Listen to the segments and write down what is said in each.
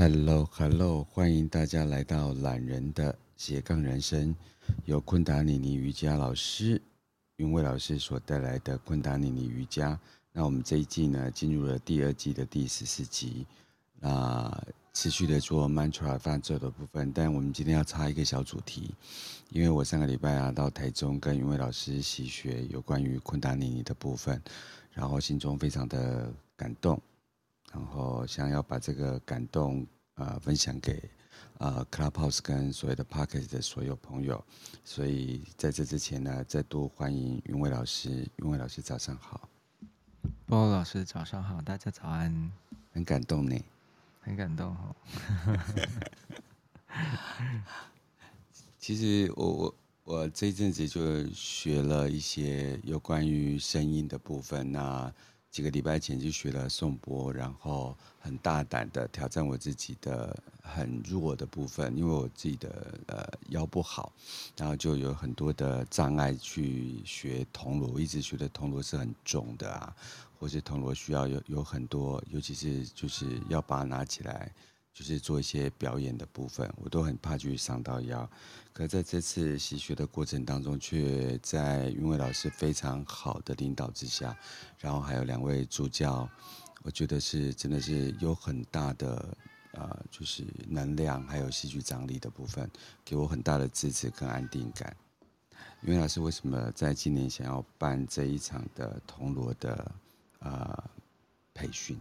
Hello，Hello，欢迎大家来到懒人的斜杠人生，由昆达尼尼瑜伽老师云伟老师所带来的昆达尼尼瑜伽。那我们这一季呢，进入了第二季的第十四集，那持续的做 mantra 发作的部分。但我们今天要插一个小主题，因为我上个礼拜啊到台中跟云伟老师习学有关于昆达尼尼的部分，然后心中非常的感动。然后想要把这个感动啊、呃、分享给啊、呃、Clubhouse 跟所有的 Podcast 的所有朋友，所以在这之前呢，再度欢迎云伟老师。云伟老师早上好，波波老师早上好，大家早安。很感动呢，很感动哈。其实我我我这一阵子就学了一些有关于声音的部分那。几个礼拜前就学了颂钵，然后很大胆的挑战我自己的很弱的部分，因为我自己的呃腰不好，然后就有很多的障碍去学铜锣，一直觉得铜锣是很重的啊，或是铜锣需要有有很多，尤其是就是要把它拿起来。就是做一些表演的部分，我都很怕去伤到腰。可在这次习学的过程当中，却在云伟老师非常好的领导之下，然后还有两位助教，我觉得是真的是有很大的呃，就是能量还有戏剧张力的部分，给我很大的支持跟安定感。云伟老师为什么在今年想要办这一场的铜锣的呃培训？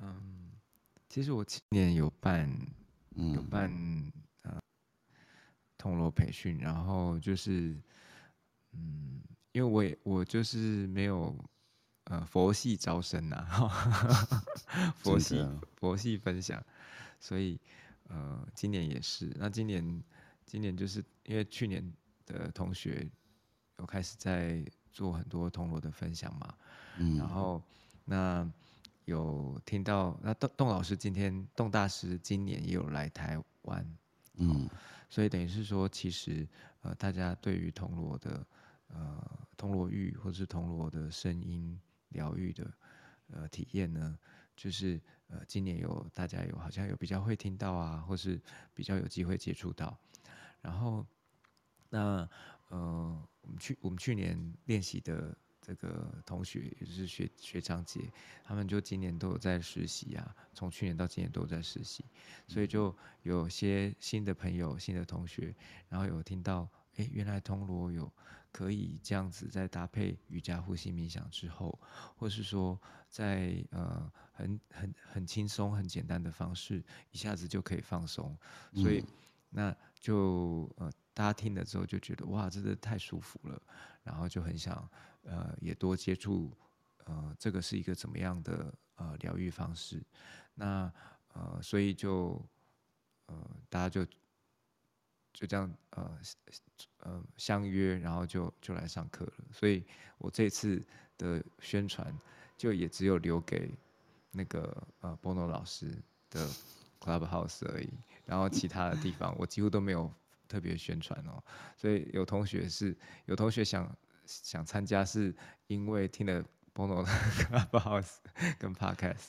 嗯。其实我今年有办，有办呃铜锣培训，然后就是，嗯，因为我也我就是没有呃佛系招生呐、啊，佛系佛系分享，所以呃今年也是，那今年今年就是因为去年的同学有开始在做很多铜锣的分享嘛，嗯，然后那。有听到那邓邓老师今天邓大师今年也有来台湾，嗯，所以等于是说，其实呃，大家对于铜锣的呃铜锣浴或是铜锣的声音疗愈的呃体验呢，就是呃今年有大家有好像有比较会听到啊，或是比较有机会接触到，然后那呃我们去我们去年练习的。这个同学也就是学学长姐，他们就今年都有在实习啊，从去年到今年都有在实习，所以就有些新的朋友、新的同学，然后有听到，哎，原来铜锣有可以这样子，在搭配瑜伽、呼吸、冥想之后，或是说在呃很很很轻松、很简单的方式，一下子就可以放松，所以那就呃大家听了之后就觉得哇，真的太舒服了，然后就很想。呃，也多接触，呃，这个是一个怎么样的呃疗愈方式？那呃，所以就呃，大家就就这样呃呃相约，然后就就来上课了。所以我这次的宣传就也只有留给那个呃 Bono 老师的 Clubhouse 而已，然后其他的地方我几乎都没有特别宣传哦。所以有同学是有同学想。想参加是因为听了 Bono 的 Clubhouse 跟 Podcast，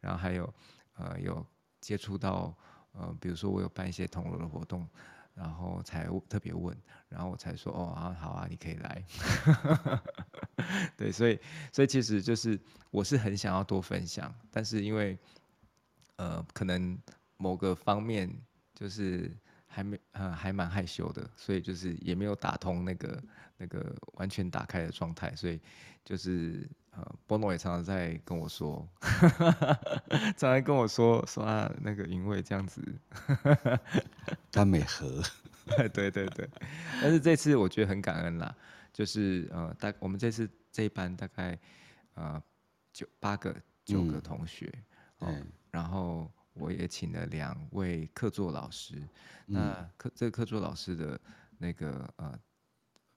然后还有呃有接触到呃比如说我有办一些铜锣的活动，然后才特别问，然后我才说哦啊好啊你可以来，对，所以所以其实就是我是很想要多分享，但是因为呃可能某个方面就是。还没，呃，还蛮害羞的，所以就是也没有打通那个那个完全打开的状态，所以就是呃，Bono 也常常在跟我说，常常跟我说说啊，那个云伟这样子，他没和，对对对，但是这次我觉得很感恩啦，就是呃，大我们这次这一班大概呃九八个九个同学，嗯，哦，然后。我也请了两位客座老师，那客这个客座老师的那个呃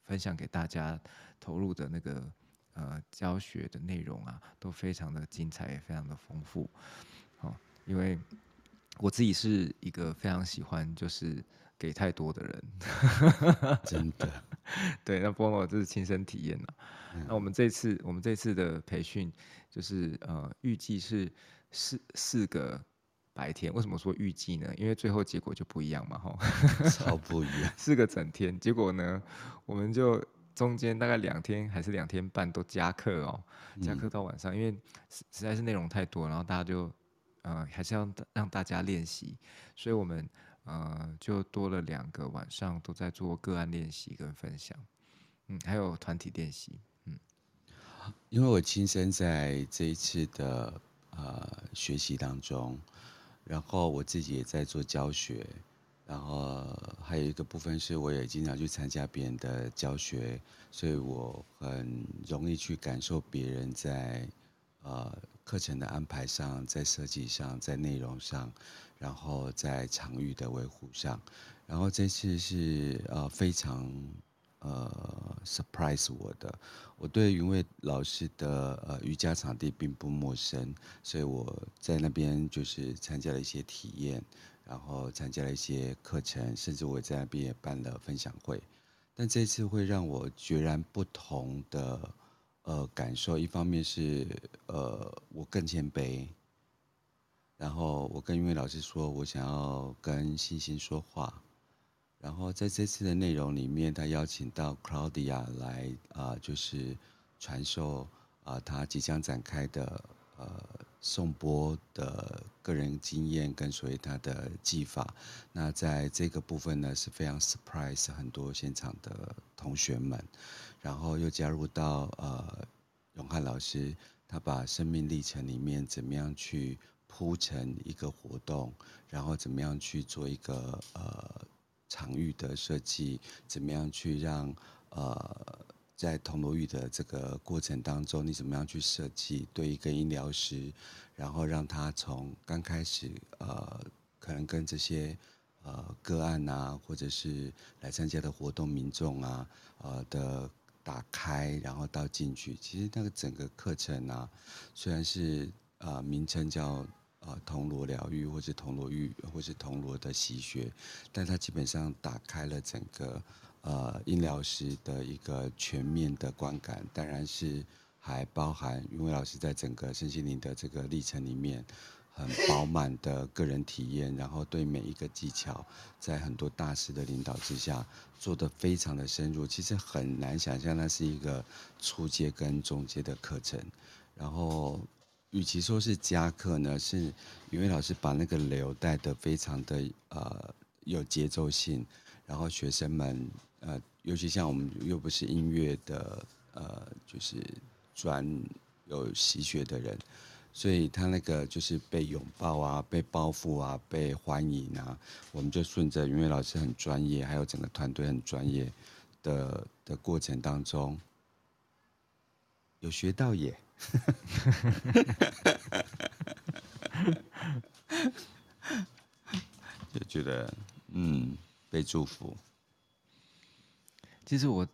分享给大家投入的那个呃教学的内容啊，都非常的精彩，也非常的丰富。哦，因为我自己是一个非常喜欢就是给太多的人，真的，对，那波罗这是亲身体验呐。那我们这次我们这次的培训就是呃预计是四四个。白天。为什么说预计呢？因为最后结果就不一样嘛，吼，超不一样，是个整天。结果呢，我们就中间大概两天还是两天半都加课哦，加课到晚上，嗯、因为实实在是内容太多，然后大家就呃还是要让大家练习，所以我们呃就多了两个晚上都在做个案练习跟分享，嗯，还有团体练习。因为我亲身在这一次的呃学习当中，然后我自己也在做教学，然后还有一个部分是我也经常去参加别人的教学，所以我很容易去感受别人在呃课程的安排上，在设计上，在内容上，然后在场域的维护上，然后这次是呃非常。呃，surprise 我的，我对云蔚老师的呃瑜伽场地并不陌生，所以我在那边就是参加了一些体验，然后参加了一些课程，甚至我在那边也办了分享会。但这次会让我截然不同的呃感受，一方面是呃我更谦卑，然后我跟云蔚老师说我想要跟星星说话。然后在这次的内容里面，他邀请到 Claudia 来啊、就是传授啊、他即将展开的呃颂钵的个人经验跟所谓他的技法。那在这个部分呢，是非常 surprise 很多现场的同学们。然后又加入到呃永汉老师，他把生命历程里面怎么样去铺成一个活动，然后怎么样去做一个呃。场域的设计，怎么样去让呃，在铜锣浴的这个过程当中，你怎么样去设计对一个医疗师，然后让他从刚开始呃，可能跟这些呃个案啊，或者是来参加的活动民众啊，呃的打开，然后到进去，其实那个整个课程啊，虽然是呃名称叫。呃，铜锣疗愈，或是铜锣浴，或是铜锣的习学，但它基本上打开了整个呃音疗师的一个全面的观感，当然是还包含云蔚老师在整个身心灵的这个历程里面很饱满的个人体验，然后对每一个技巧，在很多大师的领导之下做得非常的深入，其实很难想象那是一个初阶跟中阶的课程，然后。与其说是加课呢，是云蔚老师把那个流带的非常的呃有节奏性，然后学生们呃，尤其像我们又不是音乐的呃，就是专有习学的人，所以他那个就是被拥抱啊，被包覆啊，被欢迎啊，我们就顺着云蔚老师很专业，还有整个团队很专业的的过程当中，有学到耶。就觉得嗯，被祝福。其实我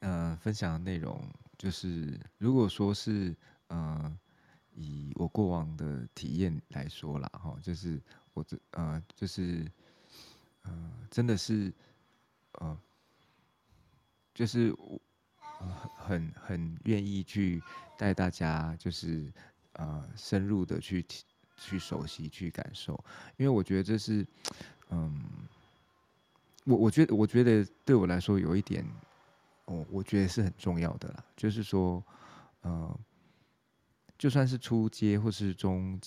呃分享的内容就是，如果说是呃以我过往的体验来说啦，哈，就是我这呃就是呃真的是呃就是我。很很愿意去带大家，就是呃深入的去去熟悉、去感受，因为我觉得这是，嗯，我我觉得我觉得对我来说有一点，哦，我觉得是很重要的啦，就是说，呃，就算是初阶或是中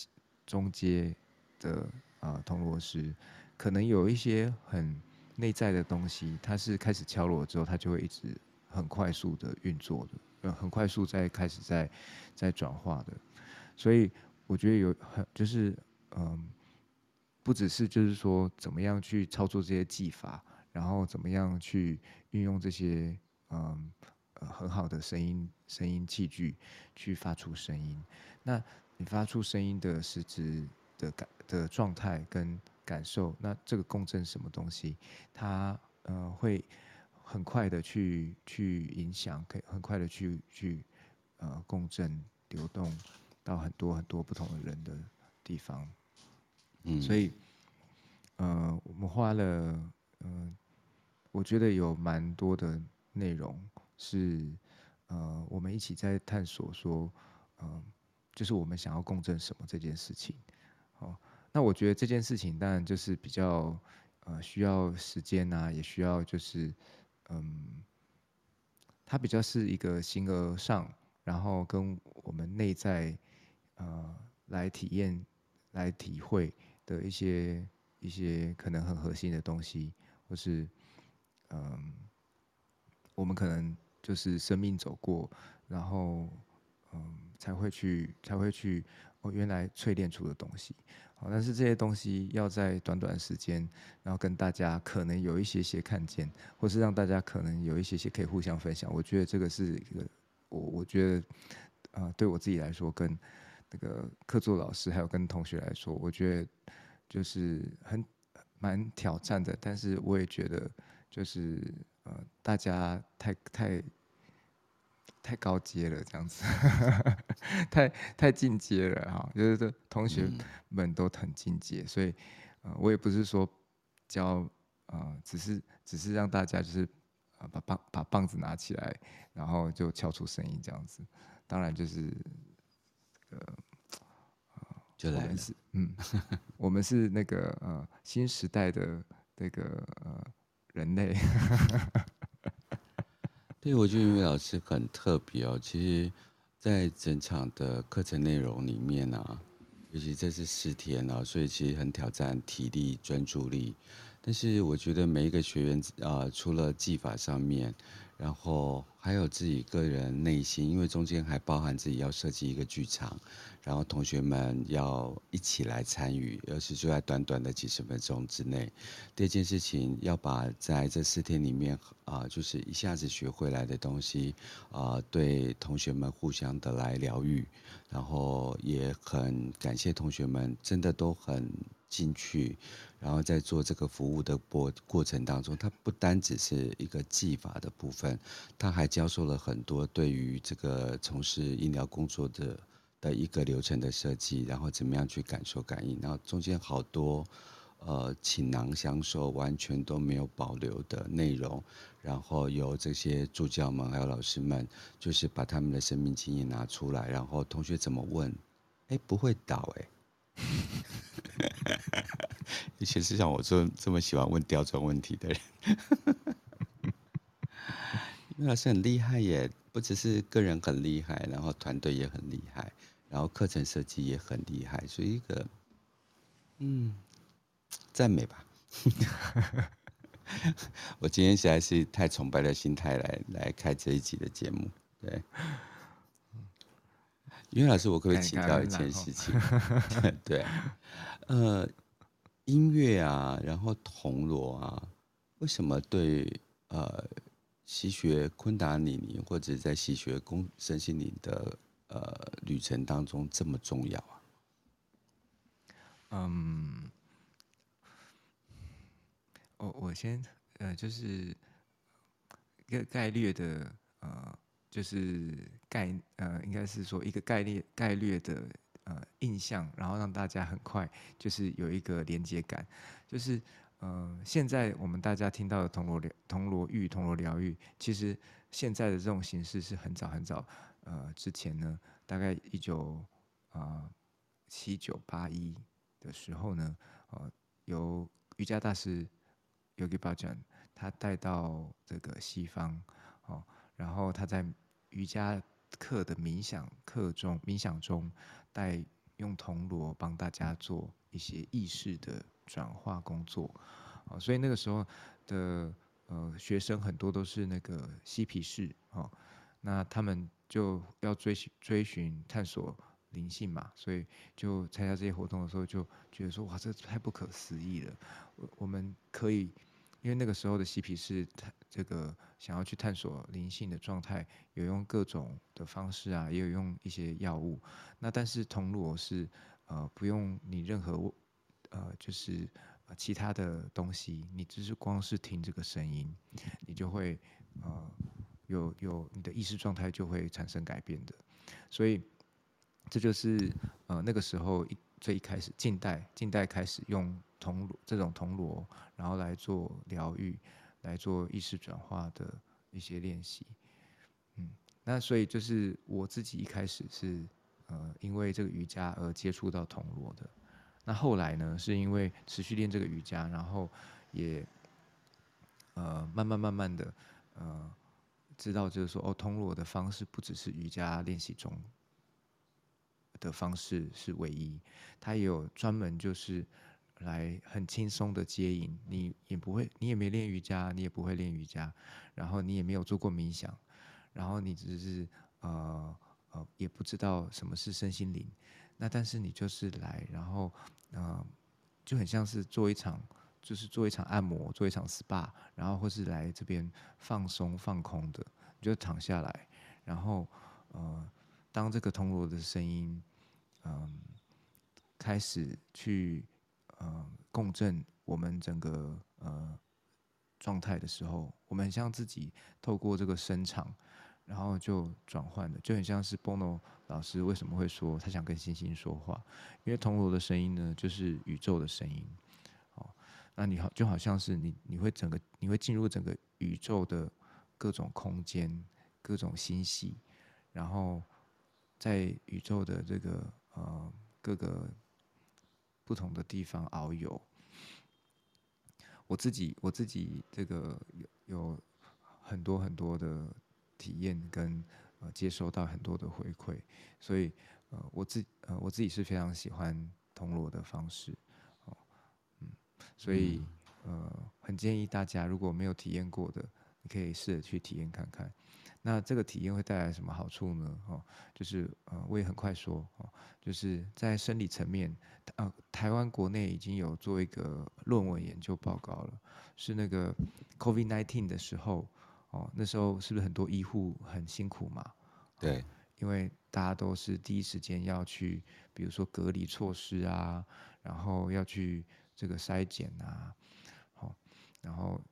中阶的啊铜锣师，可能有一些很内在的东西，它是开始敲锣之后，它就会一直。很快速的运作的，呃，很快速在开始在在转化的，所以我觉得有很就是嗯，不只是就是说怎么样去操作这些技法，然后怎么样去运用这些嗯很好的声音声音器具去发出声音，那你发出声音的实质的感的状态跟感受，那这个共振什么东西，它呃会。很快的去去影响，可以很快的去去呃共振流动到很多很多不同的人的地方，嗯，所以呃我们花了嗯、呃，我觉得有蛮多的内容是呃我们一起在探索说，嗯、呃，就是我们想要共振什么这件事情，哦，那我觉得这件事情当然就是比较呃需要时间呐、啊，也需要就是嗯，它比较是一个形而上，然后跟我们内在呃来体验、来体会的一些一些可能很核心的东西，或是嗯，我们可能就是生命走过，然后嗯才会去才会去。哦，原来淬炼出的东西，好，但是这些东西要在短短时间，然后跟大家可能有一些些看见，或是让大家可能有一些些可以互相分享。我觉得这个是一个，我我觉得，啊、呃，对我自己来说，跟那个客座老师还有跟同学来说，我觉得就是很蛮挑战的。但是我也觉得，就是呃，大家太太。太高阶了，这样子，太太进阶了哈，就是这同学们都很进阶，所以，呃，我也不是说教，呃，只是只是让大家就是，呃，把棒把棒子拿起来，然后就敲出声音这样子，当然就是，呃，就来了，嗯，我们是那个呃新时代的那个呃人类。对，我觉得云伟老师很特别哦。其实，在整场的课程内容里面啊，尤其这是十天啊，所以其实很挑战体力、专注力。但是我觉得每一个学员啊，除了技法上面，然后还有自己个人内心，因为中间还包含自己要设计一个剧场，然后同学们要一起来参与，而是就在短短的几十分钟之内。第二件事情，要把在这四天里面啊，就是一下子学回来的东西啊，对同学们互相的来疗愈，然后也很感谢同学们，真的都很进去。然后在做这个服务的过过程当中，它不单只是一个技法的部分，它还教授了很多对于这个从事医疗工作的的一个流程的设计，然后怎么样去感受感应，然后中间好多呃倾囊相授，完全都没有保留的内容，然后由这些助教们还有老师们，就是把他们的生命经验拿出来，然后同学怎么问，哎，不会倒哎。尤其是像我这这么喜欢问刁钻问题的人，因为老师很厉害耶，不只是个人很厉害，然后团队也很厉害，然后课程设计也很厉害，所以一个，嗯，赞美吧。我今天实在是太崇拜的心态来来开这一集的节目，对。因为老师，我可不可以请教一件事情？对，呃，音乐啊，然后铜锣啊，为什么对呃西学昆达里尼或者在西学工身心灵的呃旅程当中这么重要啊？嗯，我我先呃就是一个概略的呃。就是概呃，应该是说一个概念概略的呃印象，然后让大家很快就是有一个连接感。就是呃，现在我们大家听到的铜锣疗铜锣浴铜锣疗愈，其实现在的这种形式是很早很早呃之前呢，大概一九啊七九八一的时候呢，呃，由瑜伽大师 Yogi Bhajan 他带到这个西方哦。然后他在瑜伽课的冥想课中，冥想中带用铜锣帮大家做一些意识的转化工作，啊，所以那个时候的呃学生很多都是那个嬉皮士啊，那他们就要追寻追寻探索灵性嘛，所以就参加这些活动的时候就觉得说哇，这太不可思议了，我我们可以。因为那个时候的嬉皮士，他这个想要去探索灵性的状态，有用各种的方式啊，也有用一些药物。那但是铜锣是呃不用你任何呃就是其他的东西，你只是光是听这个声音，你就会呃有有你的意识状态就会产生改变的。所以这就是呃那个时候一最一开始近代近代开始用。铜锣这种铜锣，然后来做疗愈，来做意识转化的一些练习，嗯，那所以就是我自己一开始是呃因为这个瑜伽而接触到铜锣的，那后来呢，是因为持续练这个瑜伽，然后也呃慢慢慢慢的呃知道，就是说哦，铜锣的方式不只是瑜伽练习中的方式是唯一，它也有专门就是来很轻松的接引，你也不会，你也没练瑜伽，你也不会练瑜伽，然后你也没有做过冥想，然后你只是呃呃也不知道什么是身心灵。那但是你就是来，然后，呃，就很像是做一场，就是做一场按摩，做一场 SPA，然后或是来这边放松放空的，你就躺下来，然后，呃，当这个铜锣的声音，嗯、开始去，呃，共振我们整个呃状态的时候，我们很像自己透过这个声场。然后就转换的，就很像是 Bono 老师为什么会说他想跟星星说话，因为铜锣的声音呢，就是宇宙的声音。哦，那你好，就好像是你，你会整个，你会进入整个宇宙的各种空间、各种星系，然后在宇宙的这个呃各个不同的地方遨游。我自己，我自己这个有有很多很多的。体验跟呃接收到很多的回馈，所以呃我自呃我自己是非常喜欢铜锣的方式，哦，嗯，所以呃很建议大家如果没有体验过的，你可以试着去体验看看。那这个体验会带来什么好处呢？哦，就是呃我也很快说哦，就是在生理层面，呃台湾国内已经有做一个论文研究报告了，是那个 COVID nineteen 的时候。哦，那时候是不是很多医护很辛苦嘛？对，因为大家都是第一时间要去，比如说隔离措施啊，然后要去这个筛检啊，好，然后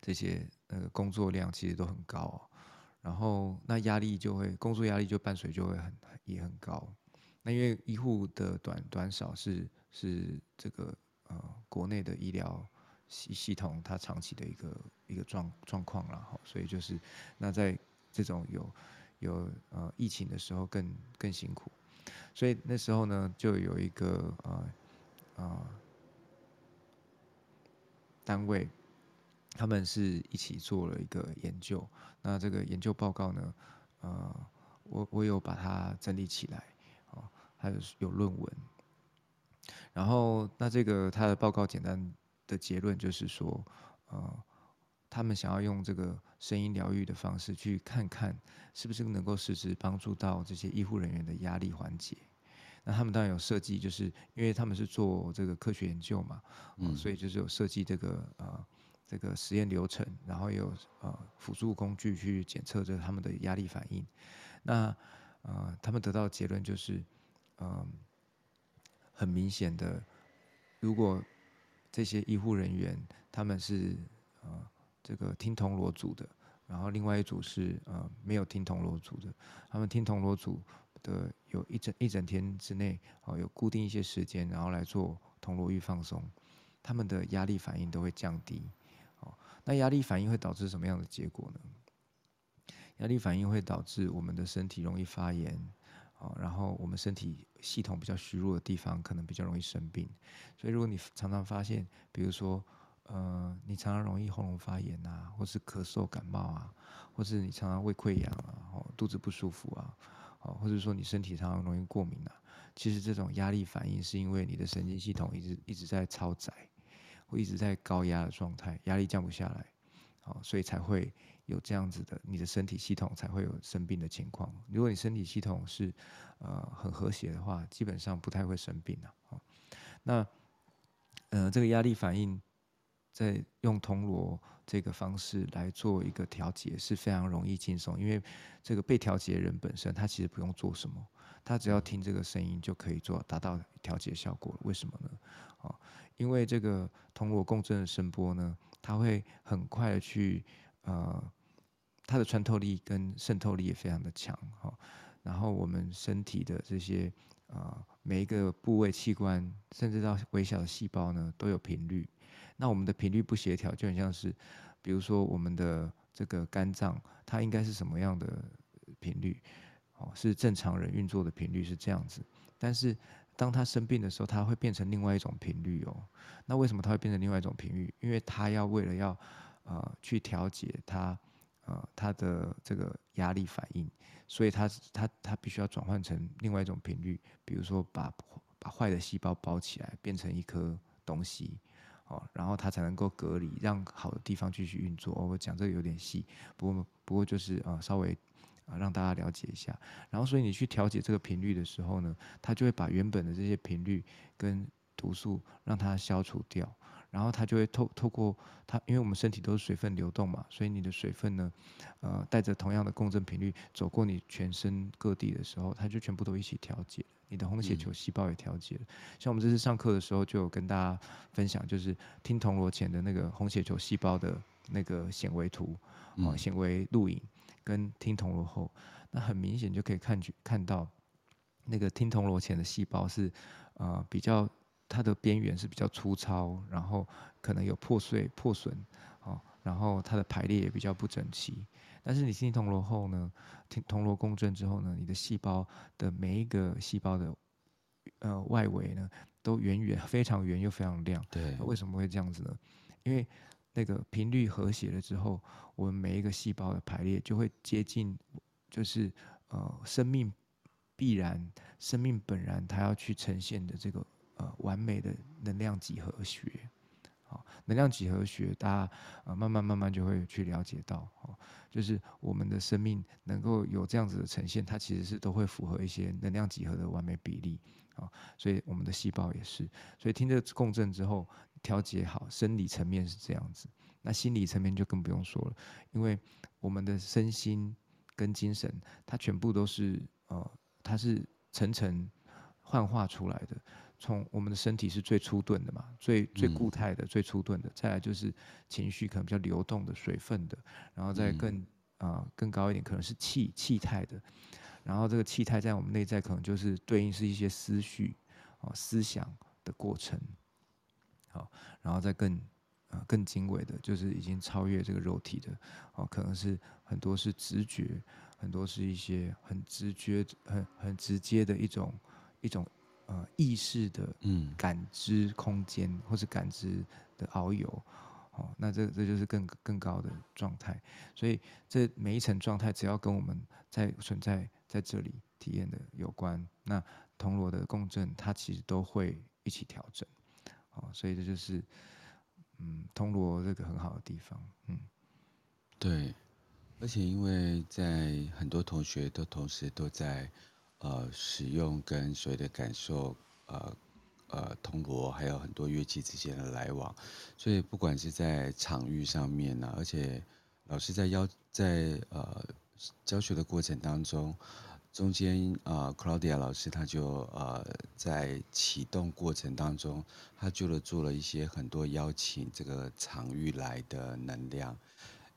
这些呃工作量其实都很高，然后那压力就会工作压力就伴随就会很也很高。那因为医护的短短少是是这个呃国内的医疗。系系统它长期的一个一个状状况了哈，所以就是那在这种有有呃疫情的时候更更辛苦，所以那时候呢就有一个呃呃单位，他们是一起做了一个研究，那这个研究报告呢，呃我我有把它整理起来，哦，还有有论文，然后那这个他的报告简单。的结论就是说，呃，他们想要用这个声音疗愈的方式，去看看是不是能够实质帮助到这些医护人员的压力缓解。那他们当然有设计，就是因为他们是做这个科学研究嘛，呃、嗯，所以就是有设计这个呃这个实验流程，然后有呃辅助工具去检测着他们的压力反应。那呃，他们得到的结论就是，嗯、很明显的，如果这些医护人员，他们是呃这个听铜锣组的，然后另外一组是呃没有听铜锣组的。他们听铜锣组的有一整一整天之内，哦有固定一些时间，然后来做铜锣浴放松，他们的压力反应都会降低。那压力反应会导致什么样的结果呢？压力反应会导致我们的身体容易发炎。然后我们身体系统比较虚弱的地方，可能比较容易生病。所以如果你常常发现，比如说，呃，你常常容易喉咙发炎啊，或是咳嗽、感冒啊，或是你常常胃溃疡啊，肚子不舒服啊，或者说你身体常常容易过敏啊，其实这种压力反应是因为你的神经系统一直一直在超载，会一直在高压的状态，压力降不下来，好，所以才会。有这样子的，你的身体系统才会有生病的情况。如果你身体系统是呃很和谐的话，基本上不太会生病的。哦，那呃这个压力反应，在用铜锣这个方式来做一个调节是非常容易轻松，因为这个被调节人本身他其实不用做什么，他只要听这个声音就可以做达到调节效果。为什么呢？哦，因为这个铜锣共振的声波呢，它会很快的去呃。它的穿透力跟渗透力也非常的强哈，然后我们身体的这些呃每一个部位器官，甚至到微小的细胞呢，都有频率。那我们的频率不协调，就很像是，比如说我们的这个肝脏，它应该是什么样的频率？哦，是正常人运作的频率是这样子，但是当他生病的时候，他会变成另外一种频率哦。那为什么他会变成另外一种频率？因为他要为了要呃去调节他呃他的这个压力反应，所以他他他必须要转换成另外一种频率，比如说把把坏的细胞包起来，变成一颗东西。哦，然后它才能够隔离，让好的地方继续运作。我讲这个有点细，不过不过就是啊，稍微啊让大家了解一下。然后，所以你去调节这个频率的时候呢，它就会把原本的这些频率跟毒素让它消除掉。然后它就会透透过它，因为我们身体都是水分流动嘛，所以你的水分呢，呃，带着同样的共振频率走过你全身各地的时候，它就全部都一起调节。你的红血球细胞也调节了。嗯、像我们这次上课的时候，就有跟大家分享，就是听铜锣前的那个红血球细胞的那个显微图，啊，显微录影，跟听铜锣后，那很明显就可以看去看到，那个听铜锣前的细胞是，呃，比较。它的边缘是比较粗糙，然后可能有破碎、破损，哦，然后它的排列也比较不整齐。但是你听铜锣后呢，听铜锣共振之后呢，你的细胞的每一个细胞的呃外围呢，都圆圆、非常圆又非常亮。对，为什么会这样子呢？因为那个频率和谐了之后，我们每一个细胞的排列就会接近，就是呃生命必然、生命本然，它要去呈现的这个。呃，完美的能量几何学，好，能量几何学，大家呃慢慢慢慢就会去了解到，就是我们的生命能够有这样子的呈现，它其实是都会符合一些能量几何的完美比例，啊，所以我们的细胞也是，所以听着共振之后调节好，生理层面是这样子，那心理层面就更不用说了，因为我们的身心跟精神，它全部都是呃，它是层层幻化出来的。从我们的身体是最粗钝的嘛，最最固态的、最粗钝的，再来就是情绪可能比较流动的、水分的，然后再更啊、呃、更高一点可能是气气态的，然后这个气态在我们内在可能就是对应是一些思绪哦思想的过程，好，然后再更啊更精微的，就是已经超越这个肉体的，哦，可能是很多是直觉，很多是一些很直觉、很很直接的一种一种。呃，意识的感知空间，嗯、或是感知的遨游，哦，那这这就是更更高的状态。所以这每一层状态，只要跟我们在存在在这里体验的有关，那铜锣的共振，它其实都会一起调整。哦，所以这就是嗯，铜锣这个很好的地方。嗯，对，而且因为在很多同学都同时都在。呃，使用跟所谓的感受，呃呃，铜锣还有很多乐器之间的来往，所以不管是在场域上面呢、而且老师在邀在呃教学的过程当中，中间啊、呃，Claudia 老师他就呃在启动过程当中，他就做了一些很多邀请这个场域来的能量。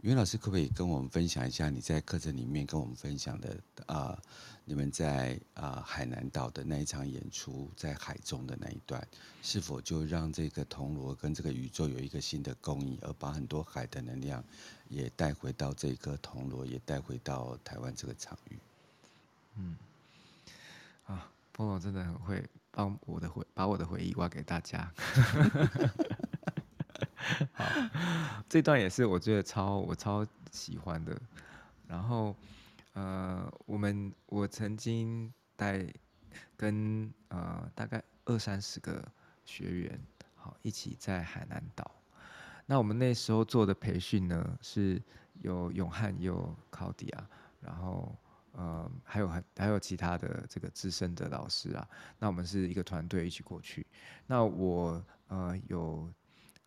袁老师可不可以跟我们分享一下你在课程里面跟我们分享的啊、你们在啊、海南岛的那一场演出，在海中的那一段，是否就让这个铜锣跟这个宇宙有一个新的共鸣，而把很多海的能量也带回到这个铜锣，也带回到台湾这个场域？嗯，啊，波罗真的很会帮我的回把我的回忆挖给大家。好，这段也是我觉得超我超喜欢的。然后，呃，我们我曾经带跟呃大概二三十个学员，好一起在海南岛。那我们那时候做的培训呢，是有永汉，有考迪亚，然后呃还有还还有其他的这个资深的老师啊。那我们是一个团队一起过去。那我呃有。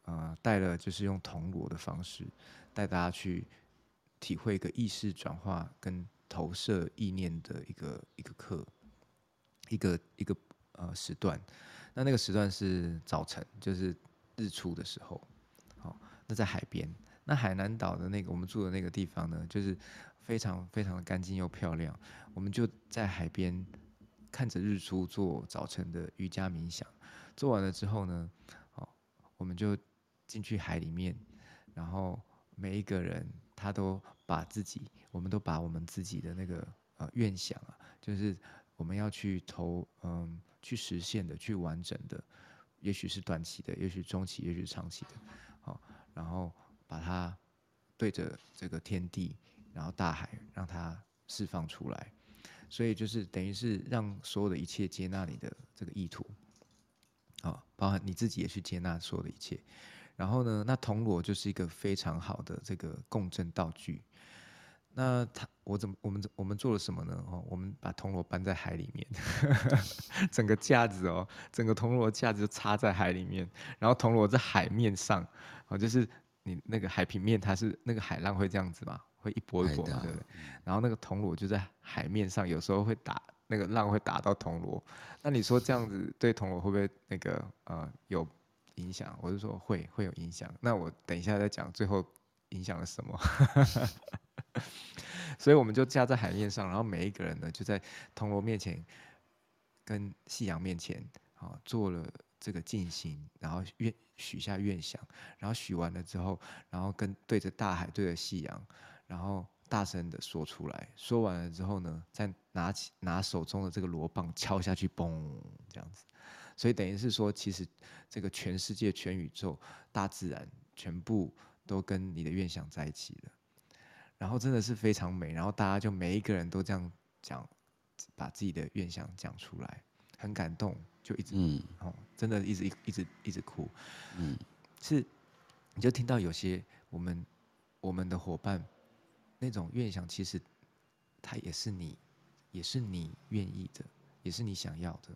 呃，带了就是用铜锣的方式带大家去体会一个意识转化跟投射意念的一个一个课，一个一个呃时段。那那个时段是早晨，就是日出的时候。好，那在海边。那海南岛的那个我们住的那个地方呢，就是非常非常的干净又漂亮。我们就在海边看着日出做早晨的瑜伽冥想。做完了之后呢，好，我们就。进去海里面，然后每一个人他都把自己，我们都把我们自己的那个呃愿想啊，就是我们要去投嗯去实现的、去完整的，也许是短期的，也许中期，也许长期的，好，然后把它对着这个天地，然后大海，让它释放出来。所以就是等于是让所有的一切接纳你的这个意图，啊，包含你自己也去接纳所有的一切。然后呢，那铜锣就是一个非常好的这个共振道具。那他我怎么我们我们做了什么呢？哦，我们把铜锣搬在海里面，整个架子哦，整个铜锣架子就插在海里面，然后铜锣在海面上，哦，就是你那个海平面，它是那个海浪会这样子嘛，会一波一波嘛，对不对？然后那个铜锣就在海面上，有时候会打那个浪会打到铜锣。那你说这样子对铜锣会不会那个呃有影响？我就说会会有影响。那我等一下再讲最后影响了什么。所以我们就架在海面上，然后每一个人呢就在铜锣面前，跟夕阳面前，啊，做了这个静心，然后愿许下愿想，然后许完了之后，然后跟对着大海，对着夕阳，然后大声的说出来，说完了之后呢，再拿起拿手中的这个锣棒敲下去，嘣，这样子。所以等于是说，其实这个全世界、全宇宙、大自然，全部都跟你的愿想在一起了。然后真的是非常美，然后大家就每一个人都这样讲，把自己的愿想讲出来，很感动，就一直，嗯，哦，真的一直一一直一直哭，嗯，是，你就听到有些我们我们的伙伴那种愿想，其实他也是你，也是你愿意的，也是你想要的，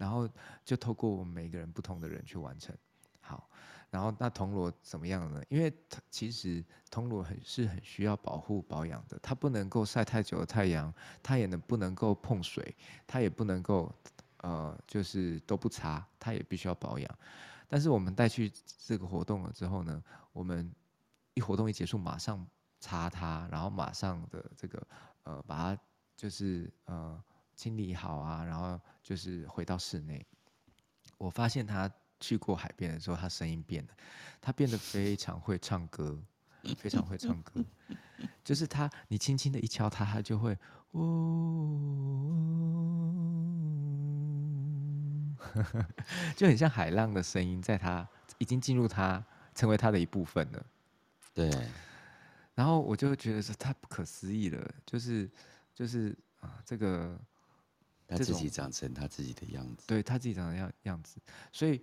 然后就透过我们每个人不同的人去完成，好。然后那铜锣怎么样呢？因为其实铜锣很是很需要保护保养的，它不能够晒太久的太阳，它也能不能够碰水，它也不能够呃就是都不擦，它也必须要保养。但是我们带去这个活动了之后呢，我们一活动一结束，马上擦它，然后马上的这个呃把它就是呃清理好啊，然后就是回到室内，我发现他。去过海边的时候，他声音变了，他变得非常会唱歌，非常会唱歌。就是他，你轻轻的一敲他，他就会哦，就很像海浪的声音，在他已经进入他，成为他的一部分了。对。然后我就觉得是太不可思议了，就是就是啊，这个他自己长成他自己的样子，对他自己长的样样子，所以。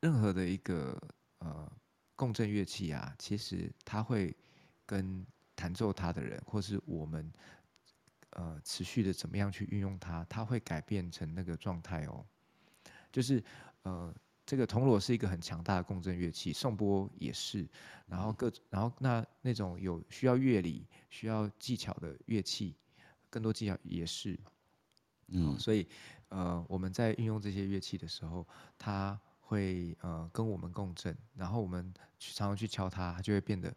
任何的一个呃共振乐器啊，其实它会跟弹奏它的人，或是我们呃持续的怎么样去运用它，它会改变成那个状态哦。就是呃这个铜锣是一个很强大的共振乐器，颂钵也是，然后各然后那那种有需要乐理、需要技巧的乐器，更多技巧也是。嗯，所以呃我们在运用这些乐器的时候，它。会呃跟我们共振，然后我们去常常去敲它，它就会变得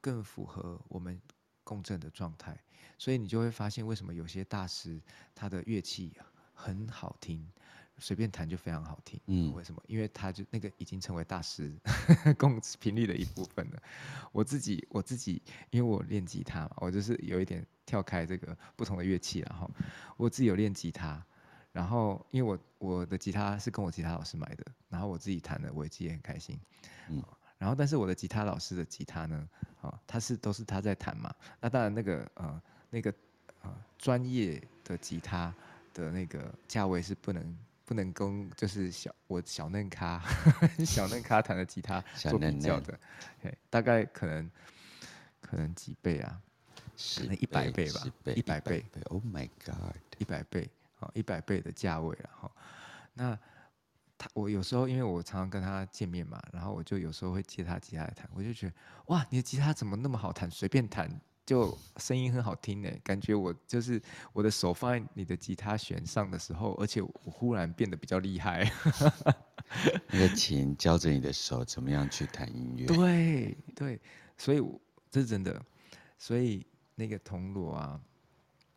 更符合我们共振的状态。所以你就会发现，为什么有些大师他的乐器很好听，随便弹就非常好听。嗯，为什么？因为他就那个已经成为大师 共频率的一部分了。我自己我自己，因为我练吉他嘛，我就是有一点跳开这个不同的乐器，然后我自己有练吉他。然后，因为我我的吉他是跟我吉他老师买的，然后我自己弹的，我自己也很开心。嗯，然后但是我的吉他老师的吉他呢，啊，他是都是他在弹嘛。那当然那个呃那个呃专业的吉他的那个价位是不能不能跟就是小我小嫩咖 小嫩咖弹的吉他做比较的，嫩嫩大概可能可能几倍啊？可能一百倍吧，一百倍。Oh my god！一百倍。哦，一百倍的价位，然后，那他我有时候因为我常常跟他见面嘛，然后我就有时候会借他吉他来弹，我就觉得哇，你的吉他怎么那么好弹？随便弹就声音很好听呢，感觉我就是我的手放在你的吉他弦上的时候，而且我忽然变得比较厉害。那个琴教着你的手怎么样去弹音乐？对对，所以这是真的，所以那个铜锣啊。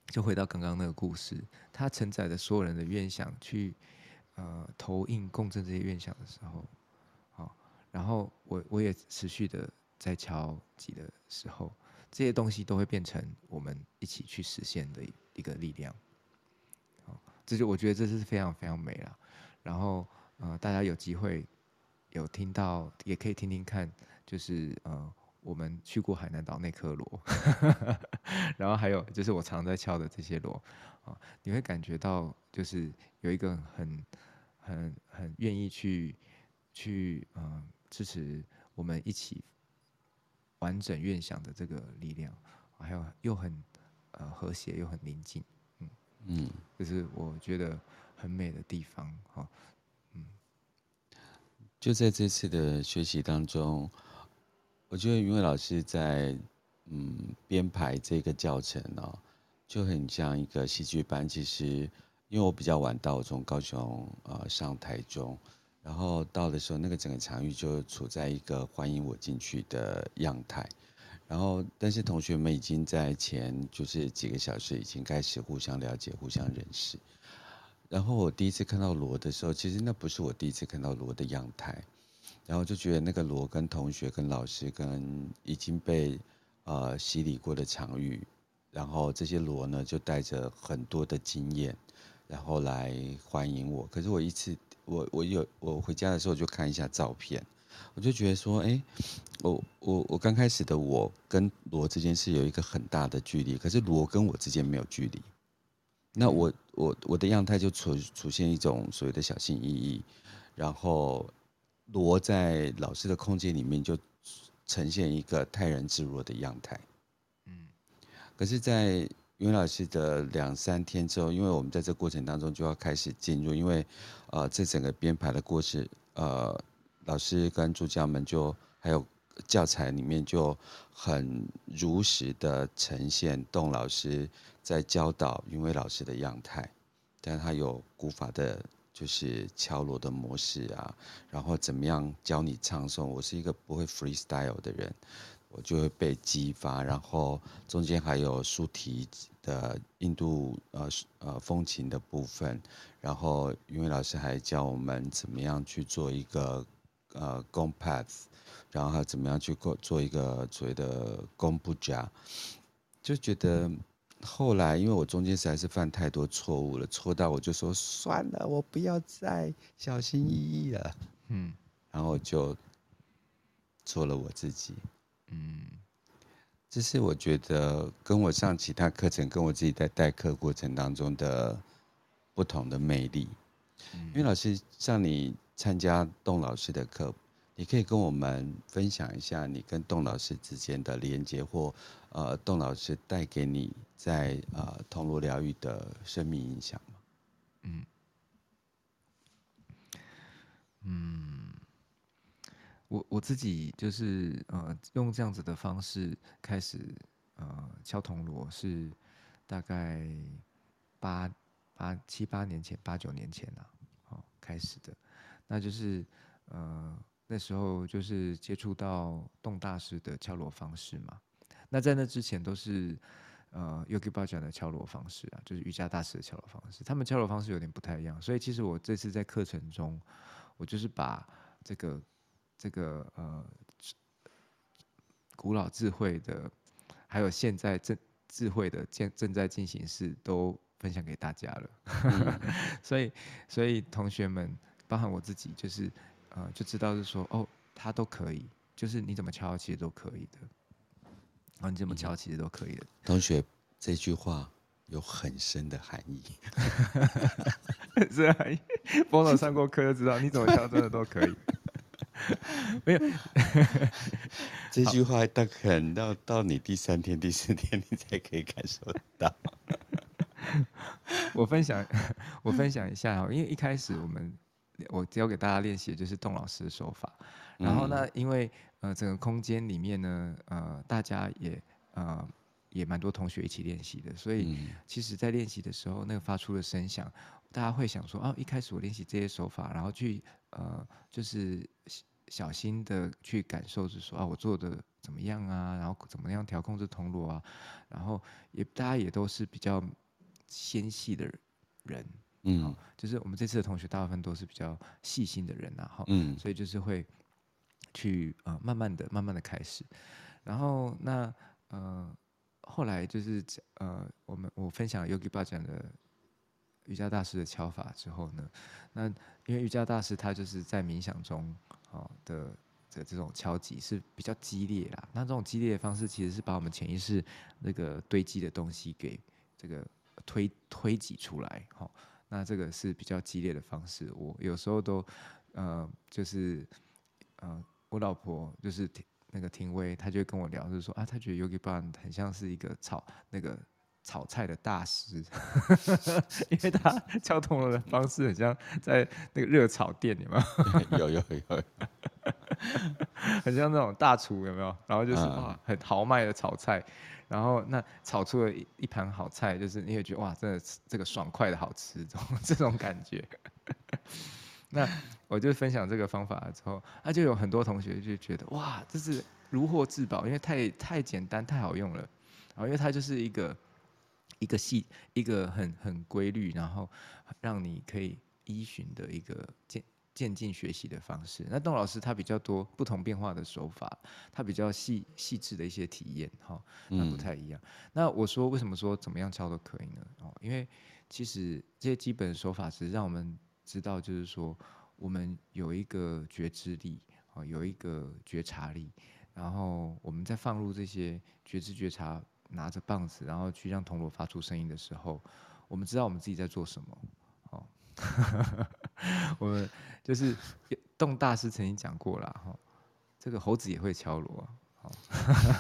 就回到刚刚那个故事，它承载着所有人的愿想，去呃投影共振这些愿想的时候，好，然后我我也持续的在敲击的时候，这些东西都会变成我们一起去实现的一个力量，这就我觉得这是非常非常美了。然后呃，大家有机会有听到，也可以听听看，就是呃，我们去过海南岛那颗螺，然后还有就是我常在敲的这些螺啊，你会感觉到就是有一个很很很愿意去去呃支持我们一起完整愿想的这个力量，还有又很呃和谐又很宁静。嗯，这是我觉得很美的地方哈。嗯，就在这次的学习当中，我觉得云伟老师在嗯编排这个教程哦，就很像一个戏剧班。其实因为我比较晚到，我从高雄呃上台中，然后到的时候，那个整个场域就处在一个欢迎我进去的样态。然后，但是同学们已经在前就是几个小时已经开始互相了解、互相认识。然后我第一次看到罗的时候，其实那不是我第一次看到罗的样态。然后就觉得那个罗跟同学、跟老师、跟已经被呃洗礼过的场域，然后这些罗呢就带着很多的经验，然后来欢迎我。可是我一次，我我有我回家的时候就看一下照片。我就觉得说，哎，我我我刚开始的我跟罗之间是有一个很大的距离，可是罗跟我之间没有距离。那我我我的样态就出出现一种所谓的小心翼翼，然后螺在老师的空间里面就呈现一个泰然自若的样态。嗯，可是，在云老师的两三天之后，因为我们在这过程当中就要开始进入，因为呃，这整个编排的过程，呃。老师跟助教们就还有教材里面就很如实的呈现栋老师在教导云伟老师的样态，但他有古法的，就是敲锣的模式啊，然后怎么样教你唱诵。我是一个不会 freestyle 的人，我就会被激发，然后中间还有竖笛的印度呃呃风琴的部分，然后云伟老师还教我们怎么样去做一个。呃，攻 path，然后还怎么样去做做一个所谓的攻不加，就觉得后来因为我中间实在是犯太多错误了，错到我就说算了，我不要再小心翼翼了，嗯，然后就做了我自己，嗯，这是我觉得跟我上其他课程，跟我自己在代课过程当中的不同的魅力，因为老师像你。参加栋老师的课，你可以跟我们分享一下你跟栋老师之间的连接，或呃，栋老师带给你在呃铜锣疗愈的生命影响吗？嗯嗯，我我自己就是呃用这样子的方式开始呃敲铜锣，是大概八八七八年前，八九年前啊，好开始的。那就是，呃，那时候就是接触到栋大师的敲锣方式嘛。那在那之前都是，呃，Yogi Bhajan 的敲锣方式啊，就是瑜伽大师的敲锣方式。他们敲锣方式有点不太一样，所以其实我这次在课程中，我就是把这个这个呃古老智慧的，还有现在正智慧的正正在进行式都分享给大家了。嗯、所以，所以同学们。包含我自己，就是，呃，就知道是说，哦，他都可以，就是你怎么敲，其实都可以的，然后你这么敲，其实都可以的。同学，这句话有很深的含义，是含义。波罗上过课就知道，你怎么敲，真的都可以。没有，这句话大概到到你第三天、第四天，你才可以感受得到。我分享，我分享一下，因为一开始我们。我教给大家练习的就是动老师的手法，然后呢，因为呃整个空间里面呢，呃大家也呃也蛮多同学一起练习的，所以其实在练习的时候，那个发出的声响，大家会想说哦，一开始我练习这些手法，然后去呃就是小心的去感受，是说啊我做的怎么样啊，然后怎么样调控这铜锣啊，然后也大家也都是比较纤细的人。嗯，就是我们这次的同学大部分都是比较细心的人呐，哈，嗯，所以就是会去呃慢慢的、慢慢的开始，然后那呃后来就是呃我们我分享 Yogi Bhajan 的瑜伽大师的敲法之后呢，那因为瑜伽大师他就是在冥想中哦的的这种敲击是比较激烈啦。那这种激烈的方式其实是把我们潜意识那个堆积的东西给这个推推挤出来。好，那这个是比较激烈的方式。我有时候都呃就是呃我老婆就是那个廷薇，她就会跟我聊，就是说啊，她觉得 Yogi Bhajan 很像是一个炒那个。炒菜的大师，因为他敲铜锣的方式很像在那个热炒店，有没有？有 有有，很像那种大厨，有没有？然后就是哇，很豪迈的炒菜，然后那炒出了一一盘好菜，就是你会觉得哇，真的这个爽快的好吃，这种这种感觉。那我就分享这个方法了之后，那就有很多同学就觉得哇，这是如获至宝，因为太太简单，太好用了，然后因为它就是一个。一个细，一个很很规律，然后让你可以依循的一个渐渐进学习的方式。那董老师他比较多不同变化的手法，他比较细细致的一些体验，哈，那不太一样。嗯、那我说为什么说怎么样敲都可以呢？哦，因为其实这些基本的手法只是让我们知道，就是说我们有一个觉知力，哦，有一个觉察力，然后我们再放入这些觉知觉察。拿着棒子，然后去让铜锣发出声音的时候，我们知道我们自己在做什么。哦，我们就是洞大师曾经讲过了哈，这个猴子也会敲锣。好，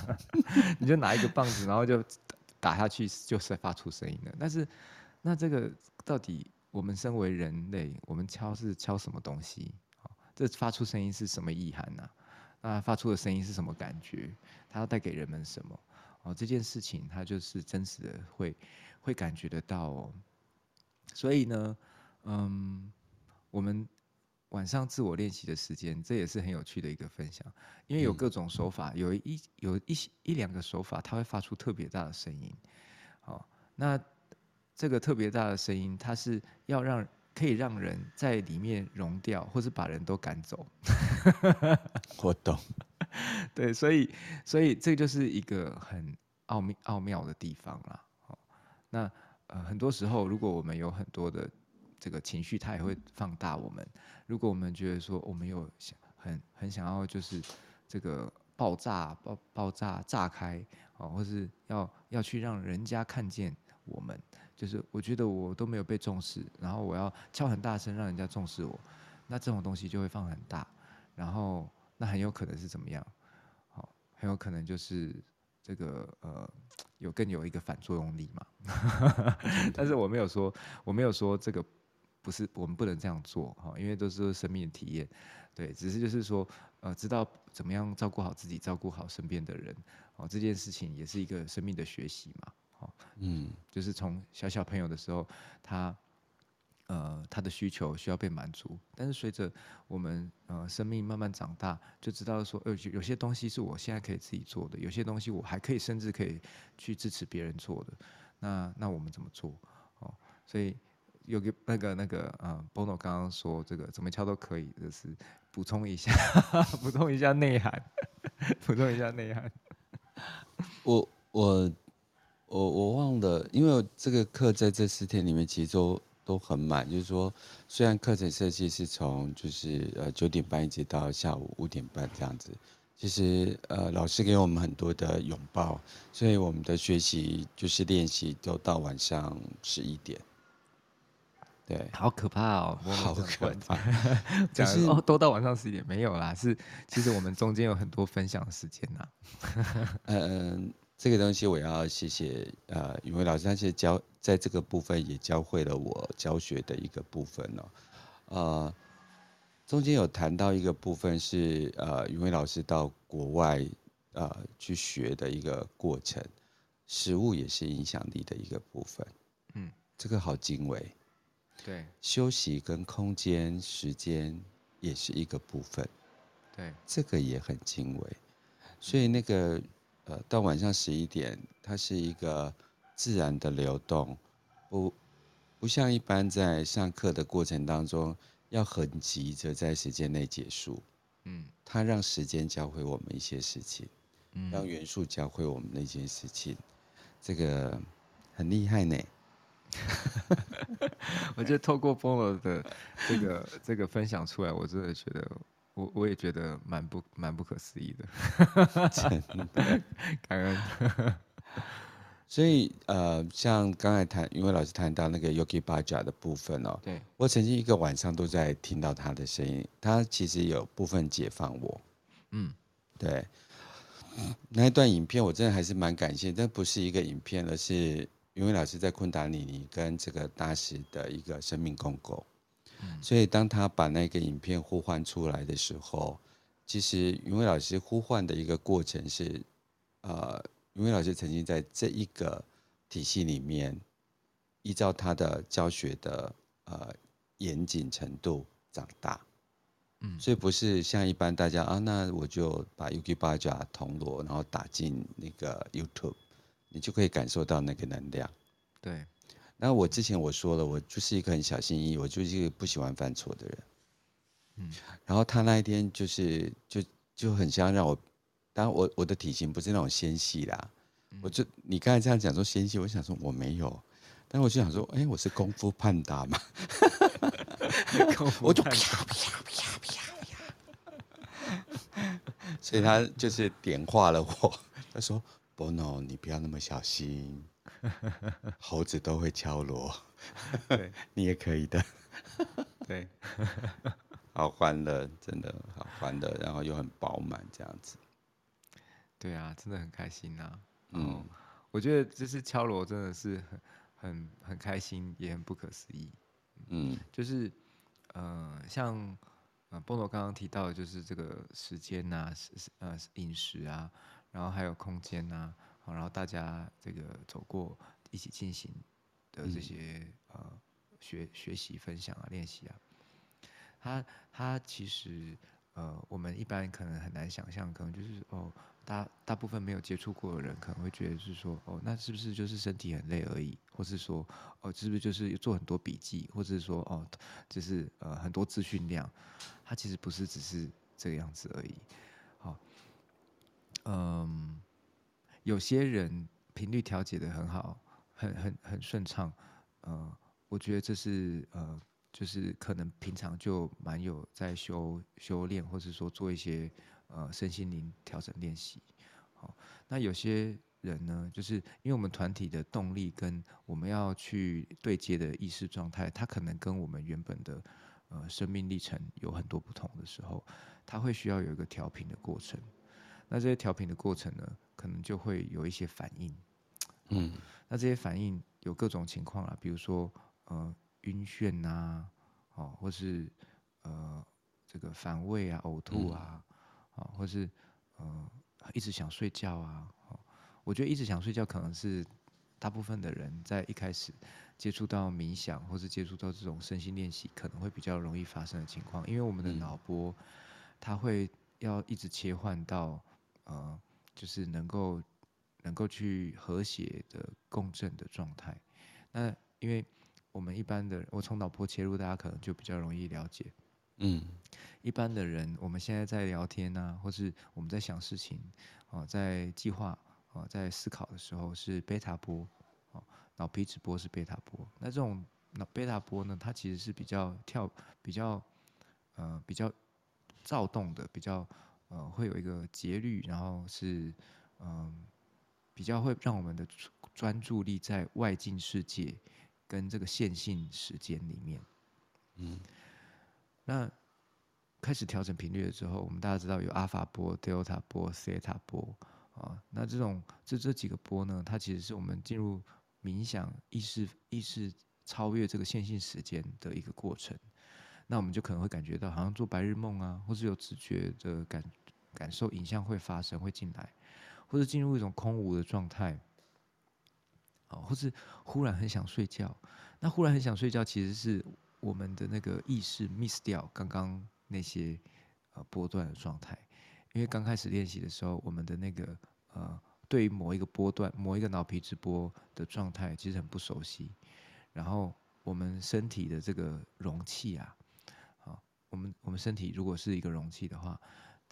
你就拿一个棒子，然后就打下去，就是发出声音的。但是，那这个到底我们身为人类，我们敲是敲什么东西？这发出声音是什么意涵呢？那发出的声音是什么感觉？它要带给人们什么？哦，这件事情它就是真实的会，会会感觉得到哦。所以呢，嗯，我们晚上自我练习的时间，这也是很有趣的一个分享。因为有各种手法，有一有一一两个手法，它会发出特别大的声音。好，那这个特别大的声音，它是要让可以让人在里面融掉，或是把人都赶走。我懂。对，所以，所以这就是一个很奥妙、奥妙的地方啦。好，那呃，很多时候，如果我们有很多的这个情绪，它也会放大我们。如果我们觉得说，我们有想很很想要，就是这个爆炸、爆爆炸、炸开，哦，或是要要去让人家看见我们，就是我觉得我都没有被重视，然后我要敲很大声让人家重视我，那这种东西就会放很大，然后。那很有可能是怎么样？好，很有可能就是这个呃，有更有一个反作用力嘛。但是我没有说，我没有说这个不是我们不能这样做哈，因为都是生命的体验。对，只是就是说呃，知道怎么样照顾好自己，照顾好身边的人哦，这件事情也是一个生命的学习嘛。好，嗯，就是从小小朋友的时候，他。呃，他的需求需要被满足，但是随着我们呃生命慢慢长大，就知道说，呃，有些东西是我现在可以自己做的，有些东西我还可以甚至可以去支持别人做的。那那我们怎么做？哦，所以有个那个那个呃，Bono 刚刚说这个怎么敲都可以，就是补充一下，补充一下内涵，补充一下内涵。我我我我忘了，因为这个课在这四天里面其实都。都很满，就是说，虽然课程设计是从就是呃九点半一直到下午五点半这样子，其实呃老师给我们很多的拥抱，所以我们的学习就是练习都到晚上十一点。对，好可怕哦，好可怕，讲哦都到晚上十一点没有啦，是其实我们中间有很多分享的时间呐。嗯。这个东西我要谢谢呃，云威老师，他其实教在这个部分也教会了我教学的一个部分哦。呃，中间有谈到一个部分是呃，云威老师到国外呃去学的一个过程，食物也是影响力的一个部分。嗯，这个好精微。对，休息跟空间时间也是一个部分。对，这个也很精微，所以那个。呃，到晚上十一点，它是一个自然的流动，不不像一般在上课的过程当中要很急着在时间内结束。嗯，它让时间教会我们一些事情，嗯，让元素教会我们那件事情，这个很厉害呢。我觉得透过 Bono 的这个这个分享出来，我真的觉得我我也觉得蛮不蛮不可思议的，真的感恩。所以呃，像刚才谈，因为老师谈到那个 Yuki Bhajan 的部分哦，对，我曾经一个晚上都在听到他的声音，他其实有部分解放我，嗯，对，那一段影片我真的还是蛮感谢，但不是一个影片，而是云伟老师在昆达里尼跟这个大师的一个生命共构，嗯，所以当他把那个影片呼唤出来的时候，其实云伟老师呼唤的一个过程是，呃。云伟老师曾经在这一个体系里面，依照他的教学的呃严谨程度长大，嗯，所以不是像一般大家啊，那我就把 Yogi Bhajan 铜锣，然后打进那个 YouTube，你就可以感受到那个能量。对，那我之前我说了，我就是一个很小心翼翼，我就是一个不喜欢犯错的人，嗯，然后他那一天就是就就很像让我。当然我我的体型不是那种纤细啦，嗯、我就你刚才这样讲说纤细，我想说我没有，但我就想说，哎、欸，我是功夫胖达嘛，我就啪啪啪啪啪，所以他就是点化了我，他说：“Bono，你不要那么小心，猴子都会敲锣，对 你也可以的，对，好欢乐，真的好欢乐，然后又很饱满这样子。”对啊，真的很开心呐、啊。嗯，我觉得就是敲锣真的是很很很开心，也很不可思议。嗯，就是呃，像呃波诺刚刚提到的，就是这个时间呐、啊，呃饮食啊，然后还有空间呐、啊，然后大家这个走过一起进行的这些、嗯、呃学学习、分享啊、练习啊，他他其实呃我们一般可能很难想象，可能就是哦。大大部分没有接触过的人可能会觉得是说，哦，那是不是就是身体很累而已？或是说，哦，是不是就是做很多笔记？或者是说，哦，就是呃很多资讯量？它其实不是只是这个样子而已。好，嗯，有些人频率调节的很好，很很很顺畅，呃，我觉得这是呃，就是可能平常就蛮有在修修炼，或是说做一些。呃，身心灵调整练习，好，那有些人呢，就是因为我们团体的动力跟我们要去对接的意识状态，它可能跟我们原本的呃生命历程有很多不同的时候，它会需要有一个调频的过程。那这些调频的过程呢，可能就会有一些反应，嗯，那这些反应有各种情况啊，比如说呃晕眩呐，哦，或是呃这个反胃啊、呕吐啊。或是呃，一直想睡觉啊。我觉得一直想睡觉可能是大部分的人在一开始接触到冥想，或是接触到这种身心练习，可能会比较容易发生的情况。因为我们的脑波，它会要一直切换到呃，就是能够能够去和谐的共振的状态。那因为我们一般的，我从脑波切入，大家可能就比较容易了解。嗯，一般的人，我们现在在聊天啊，或是我们在想事情，啊，在计划啊，在思考的时候是贝塔波，啊，脑皮质波是贝塔波。那这种脑贝塔波呢，它其实是比较跳，比较呃比较躁动的，比较呃会有一个节律，然后是嗯、呃、比较会让我们的专注力在外境世界跟这个线性时间里面，嗯。那开始调整频率了之后，我们大家知道有阿法波、德尔塔波、西塔波啊。那这种这这几个波呢，它其实是我们进入冥想意识意识超越这个线性时间的一个过程。那我们就可能会感觉到，好像做白日梦啊，或是有直觉的感感受，影像会发生会进来，或者进入一种空无的状态，啊，或是忽然很想睡觉。那忽然很想睡觉，其实是。我们的那个意识 miss 掉刚刚那些呃波段的状态，因为刚开始练习的时候，我们的那个呃对于某一个波段、某一个脑皮质波的状态其实很不熟悉。然后我们身体的这个容器啊，啊，我们我们身体如果是一个容器的话，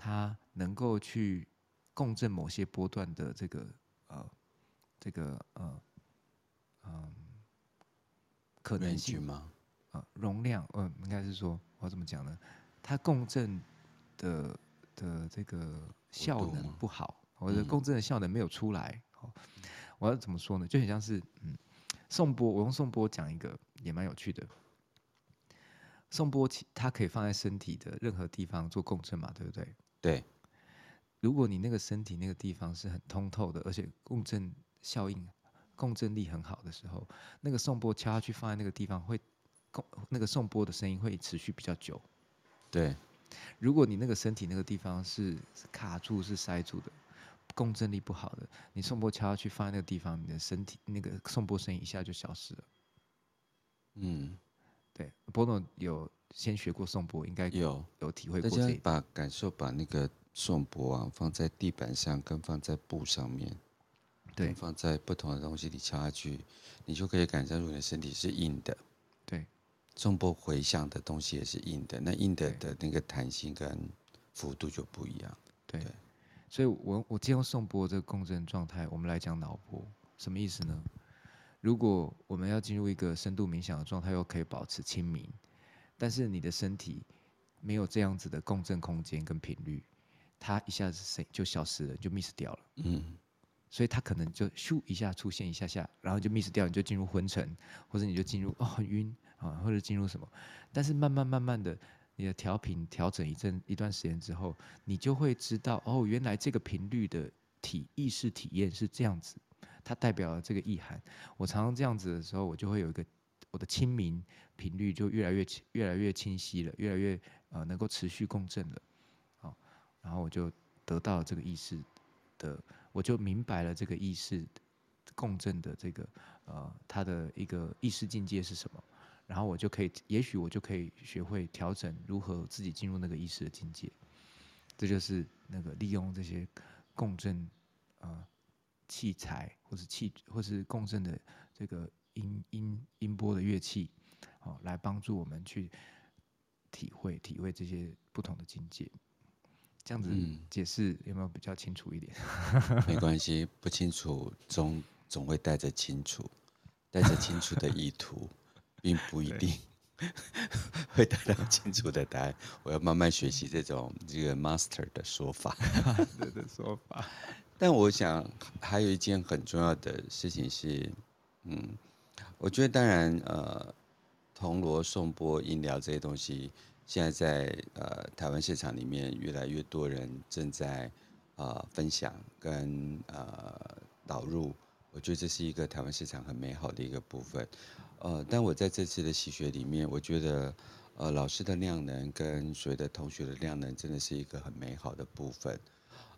它能够去共振某些波段的这个呃这个呃嗯。可能性吗？啊，容量，嗯、呃，应该是说，我怎么讲呢？它共振的的这个效能不好，或者共振的效能没有出来。哦、嗯，我要怎么说呢？就很像是，嗯，颂钵，我用颂钵讲一个也蛮有趣的。颂钵它可以放在身体的任何地方做共振嘛，对不对？对。如果你那个身体那个地方是很通透的，而且共振效应、共振力很好的时候，那个颂钵敲下去放在那个地方会共那个颂钵的声音会持续比较久。对。如果你那个身体那个地方是卡住、是塞住的，共振力不好的，你送波敲下去放在那个地方，你的身体那个颂钵声音一下就消失了。嗯，对。波诺有先学过颂钵，应该有有体会过。大家把感受把那个。颂钵啊，放在地板上，跟放在布上面，对，放在不同的东西里敲下去，你就可以感受出你的身体是硬的。对，颂钵回响的东西也是硬的，那硬的的那个弹性跟幅度就不一样。对，对，所以我我借用颂钵这个共振状态，我们来讲脑波，什么意思呢？如果我们要进入一个深度冥想的状态，又可以保持清明，但是你的身体没有这样子的共振空间跟频率。它一下子就消失了，就 miss 掉了。嗯，所以它可能就咻一下出现一下下，然后就 miss 掉，你就进入昏沉，或者你就进入哦很晕啊，或者进入什么。但是慢慢慢慢的，你的调频调整一阵一段时间之后，你就会知道哦，原来这个频率的体意识体验是这样子，它代表了这个意涵。我常常这样子的时候，我就会有一个我的清明频率就越来越越来越清晰了，越来越呃能够持续共振了。啊然后我就得到了这个意识的，我就明白了这个意识共振的这个呃，它的一个意识境界是什么。然后我就可以，也许我就可以学会调整如何自己进入那个意识的境界。这就是那个利用这些共振呃器材，或是器，或是共振的这个音音音波的乐器，哦，来帮助我们去体会体会这些不同的境界。这样子解释有没有比较清楚一点？嗯、没关系，不清楚总总会带着清楚，带着清楚的意图，并不一定 会得到清楚的答案。我要慢慢学习这种这个 master 的说法的说法。但我想还有一件很重要的事情是，嗯，我觉得当然呃，铜锣颂钵音疗这些东西。现在在呃台湾市场里面，越来越多人正在呃分享跟呃导入，我觉得这是一个台湾市场很美好的一个部分。呃，但我在这次的习学里面，我觉得呃老师的量能跟所有的同学的量能，真的是一个很美好的部分。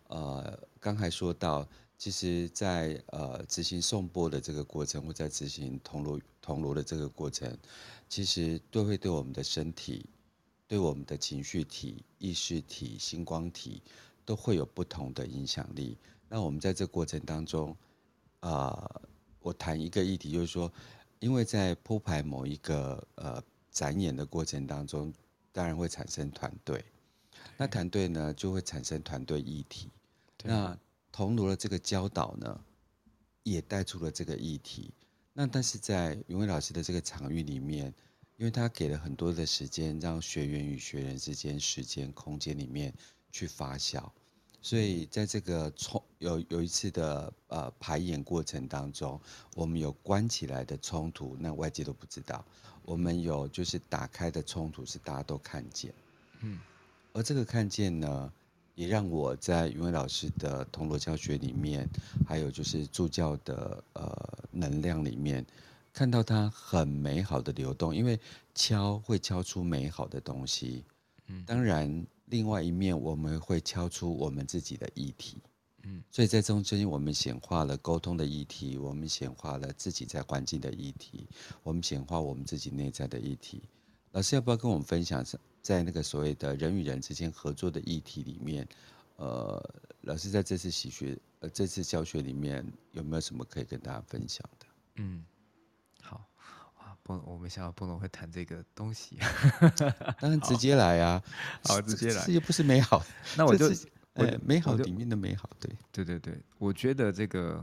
呃，刚才说到，其实在呃执行颂钵的这个过程，或在执行铜锣铜锣的这个过程，其实都会对我们的身体。对我们的情绪体、意识体、星光体都会有不同的影响力。那我们在这过程当中，啊、呃，我谈一个议题，就是说，因为在铺排某一个呃展演的过程当中，当然会产生团队。那团队呢，就会产生团队议题。那铜锣的这个教导呢，也带出了这个议题。那但是在云伟老师的这个场域里面。因为他给了很多的时间，让学员与学员之间时间空间里面去发酵，所以在这个冲有有一次的呃排演过程当中，我们有关起来的冲突，那外界都不知道；我们有就是打开的冲突，是大家都看见。嗯，而这个看见呢，也让我在云伟老师的铜锣教学里面，还有就是助教的呃能量里面。看到它很美好的流动，因为敲会敲出美好的东西。嗯，当然，另外一面我们会敲出我们自己的议题。嗯，所以在中间我们显化了沟通的议题，我们显化了自己在环境的议题，我们显化我们自己内在的议题。老师要不要跟我们分享，在那个所谓的人与人之间合作的议题里面，呃，老师在这次习学呃这次教学里面有没有什么可以跟大家分享的？嗯。不，我没想到不能会谈这个东西。当然直接来啊，好，直接来。这又不是美好，那我就，我美好里面的美好，对，对对对。我觉得这个，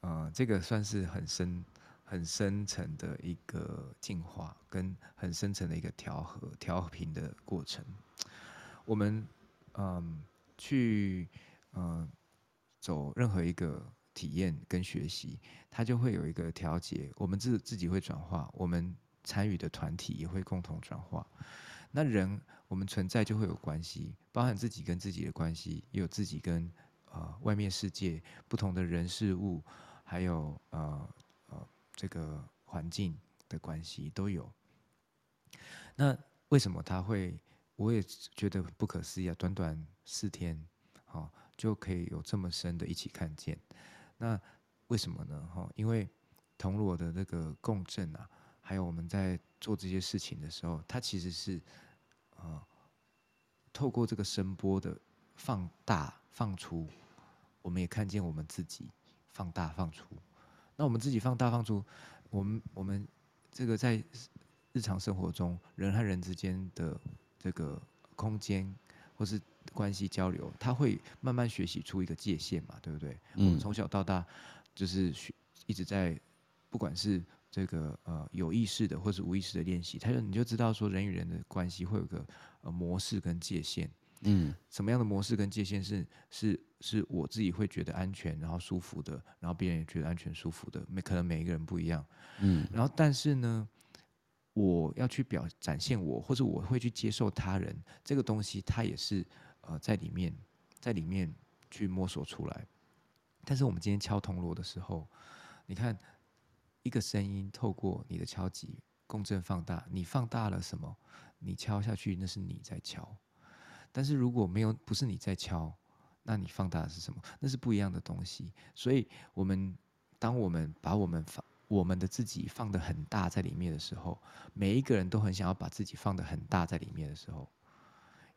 呃，这个算是很深、很深层的一个进化，跟很深层的一个调和、调频的过程。我们嗯去嗯走任何一个体验跟学习，它就会有一个调节。我们自自己会转化，我们参与的团体也会共同转化。那人我们存在就会有关系，包含自己跟自己的关系，也有自己跟呃外面世界不同的人事物，还有呃这个环境的关系都有。那为什么他会？我也觉得不可思议啊！短短四天，好就可以有这么深的一起看见。那为什么呢？哈，因为铜锣的那个共振啊。还有我们在做这些事情的时候，它其实是，呃，透过这个声波的放大放出，我们也看见我们自己放大放出。那我们自己放大放出，我们我们这个在日常生活中人和人之间的这个空间或是关系交流，他会慢慢学习出一个界限嘛，对不对？嗯。我们从小到大就是学一直在，不管是。这个呃有意识的或是无意识的练习，他就你就知道说人与人的关系会有个呃模式跟界限，嗯，什么样的模式跟界限是是是我自己会觉得安全然后舒服的，然后别人也觉得安全舒服的，每可能每一个人不一样，嗯，然后但是呢，我要去表展现我或者我会去接受他人这个东西，它也是呃在里面在里面去摸索出来，但是我们今天敲铜锣的时候，你看。一个声音透过你的敲击共振放大，你放大了什么？你敲下去那是你在敲，但是如果没有不是你在敲，那你放大的是什么？那是不一样的东西。所以，我们当我们把我们放我们的自己放得很大在里面的时候，每一个人都很想要把自己放得很大在里面的时候，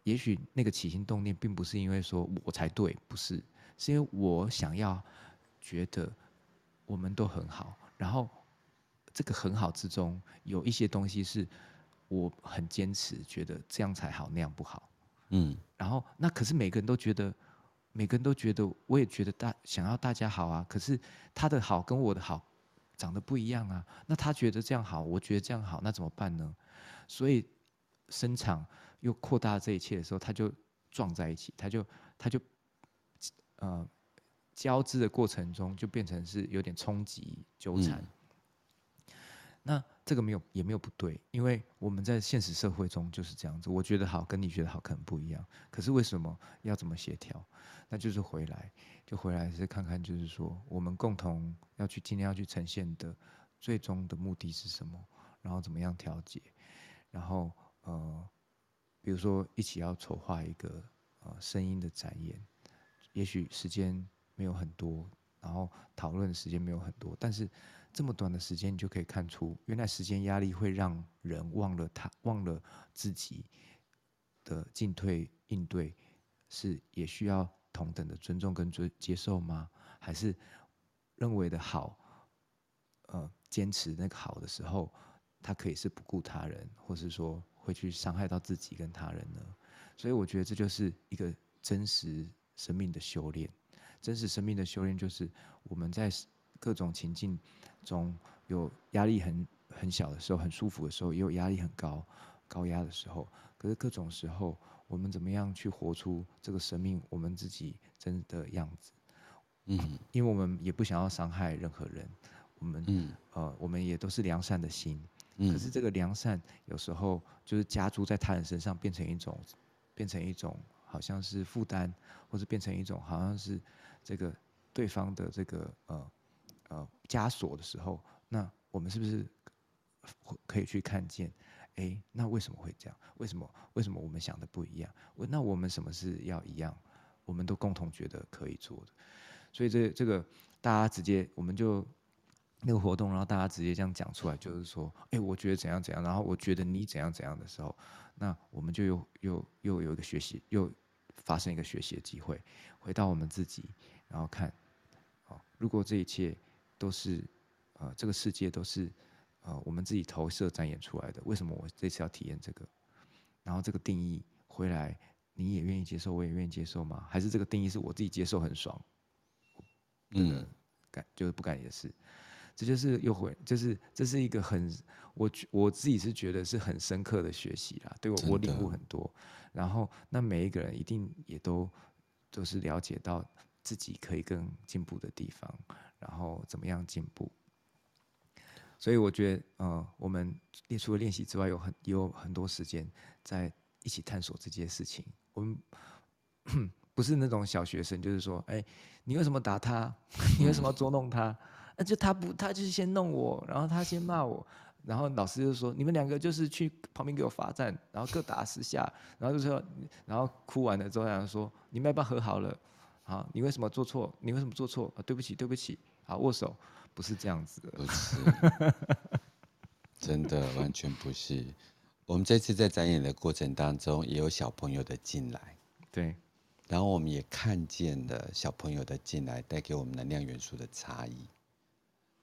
也许那个起心动念并不是因为说我才对，不是，是因为我想要觉得我们都很好，然后。这个很好之中，有一些东西是我很坚持，觉得这样才好，那样不好。嗯，然后那可是每个人都觉得，每个人都觉得，我也觉得大想要大家好啊。可是他的好跟我的好长得不一样啊。那他觉得这样好，我觉得这样好，那怎么办呢？所以生产又扩大这一切的时候，他就撞在一起，他就他就呃交织的过程中就变成是有点冲击纠缠。嗯那这个没有也没有不对，因为我们在现实社会中就是这样子。我觉得好，跟你觉得好可能不一样。可是为什么要怎么协调？那就是回来，就回来是看看，就是说我们共同要去今天要去呈现的最终的目的是什么，然后怎么样调节，然后呃，比如说一起要筹划一个呃声音的展演，也许时间没有很多，然后讨论的时间没有很多，但是。这么短的时间，你就可以看出，原来时间压力会让人忘了他，忘了自己的进退应对，是也需要同等的尊重跟接接受吗？还是认为的好，呃，坚持那个好的时候，他可以是不顾他人，或是说会去伤害到自己跟他人呢？所以我觉得这就是一个真实生命的修炼。真实生命的修炼就是我们在各种情境。中有压力很很小的时候，很舒服的时候，也有压力很高、高压的时候。可是各种时候，我们怎么样去活出这个生命，我们自己真的样子？嗯，因为我们也不想要伤害任何人，我们嗯呃，我们也都是良善的心。可是这个良善有时候就是加诸在他人身上，变成一种，变成一种好像是负担，或者变成一种好像是这个对方的这个呃。呃，枷锁的时候，那我们是不是可以去看见？哎，那为什么会这样？为什么？为什么我们想的不一样？那我们什么是要一样？我们都共同觉得可以做的。所以这这个大家直接，我们就那个活动，然后大家直接这样讲出来，就是说，哎，我觉得怎样怎样，然后我觉得你怎样怎样的时候，那我们就又又又有一个学习，又发生一个学习的机会，回到我们自己，然后看，哦，如果这一切。都是，呃，这个世界都是，呃，我们自己投射展演出来的。为什么我这次要体验这个？然后这个定义回来，你也愿意接受，我也愿意接受吗？还是这个定义是我自己接受很爽？嗯，干就是不敢也是。这就是又回，就是这是一个很我我自己是觉得是很深刻的学习啦，对我我领悟很多。然后那每一个人一定也都都是了解到自己可以更进步的地方，然后怎么样进步。所以我觉得，呃，我们除了练习之外，有很也有很多时间在一起探索这件事情。我们 不是那种小学生，就是说，哎，你为什么打他？你为什么捉弄他？那就他不，他就是先弄我，然后他先骂我，然后老师就说，你们两个就是去旁边给我罚站，然后各打十下，然后就说，然后哭完了之后，然后说，你们要不要和好了？好，你为什么做错？你为什么做错？啊，对不起，对不起，好，握手。不是这样子的，不是，真的完全不是。我们这次在展演的过程当中，也有小朋友的进来，对，然后我们也看见了小朋友的进来带给我们能量元素的差异。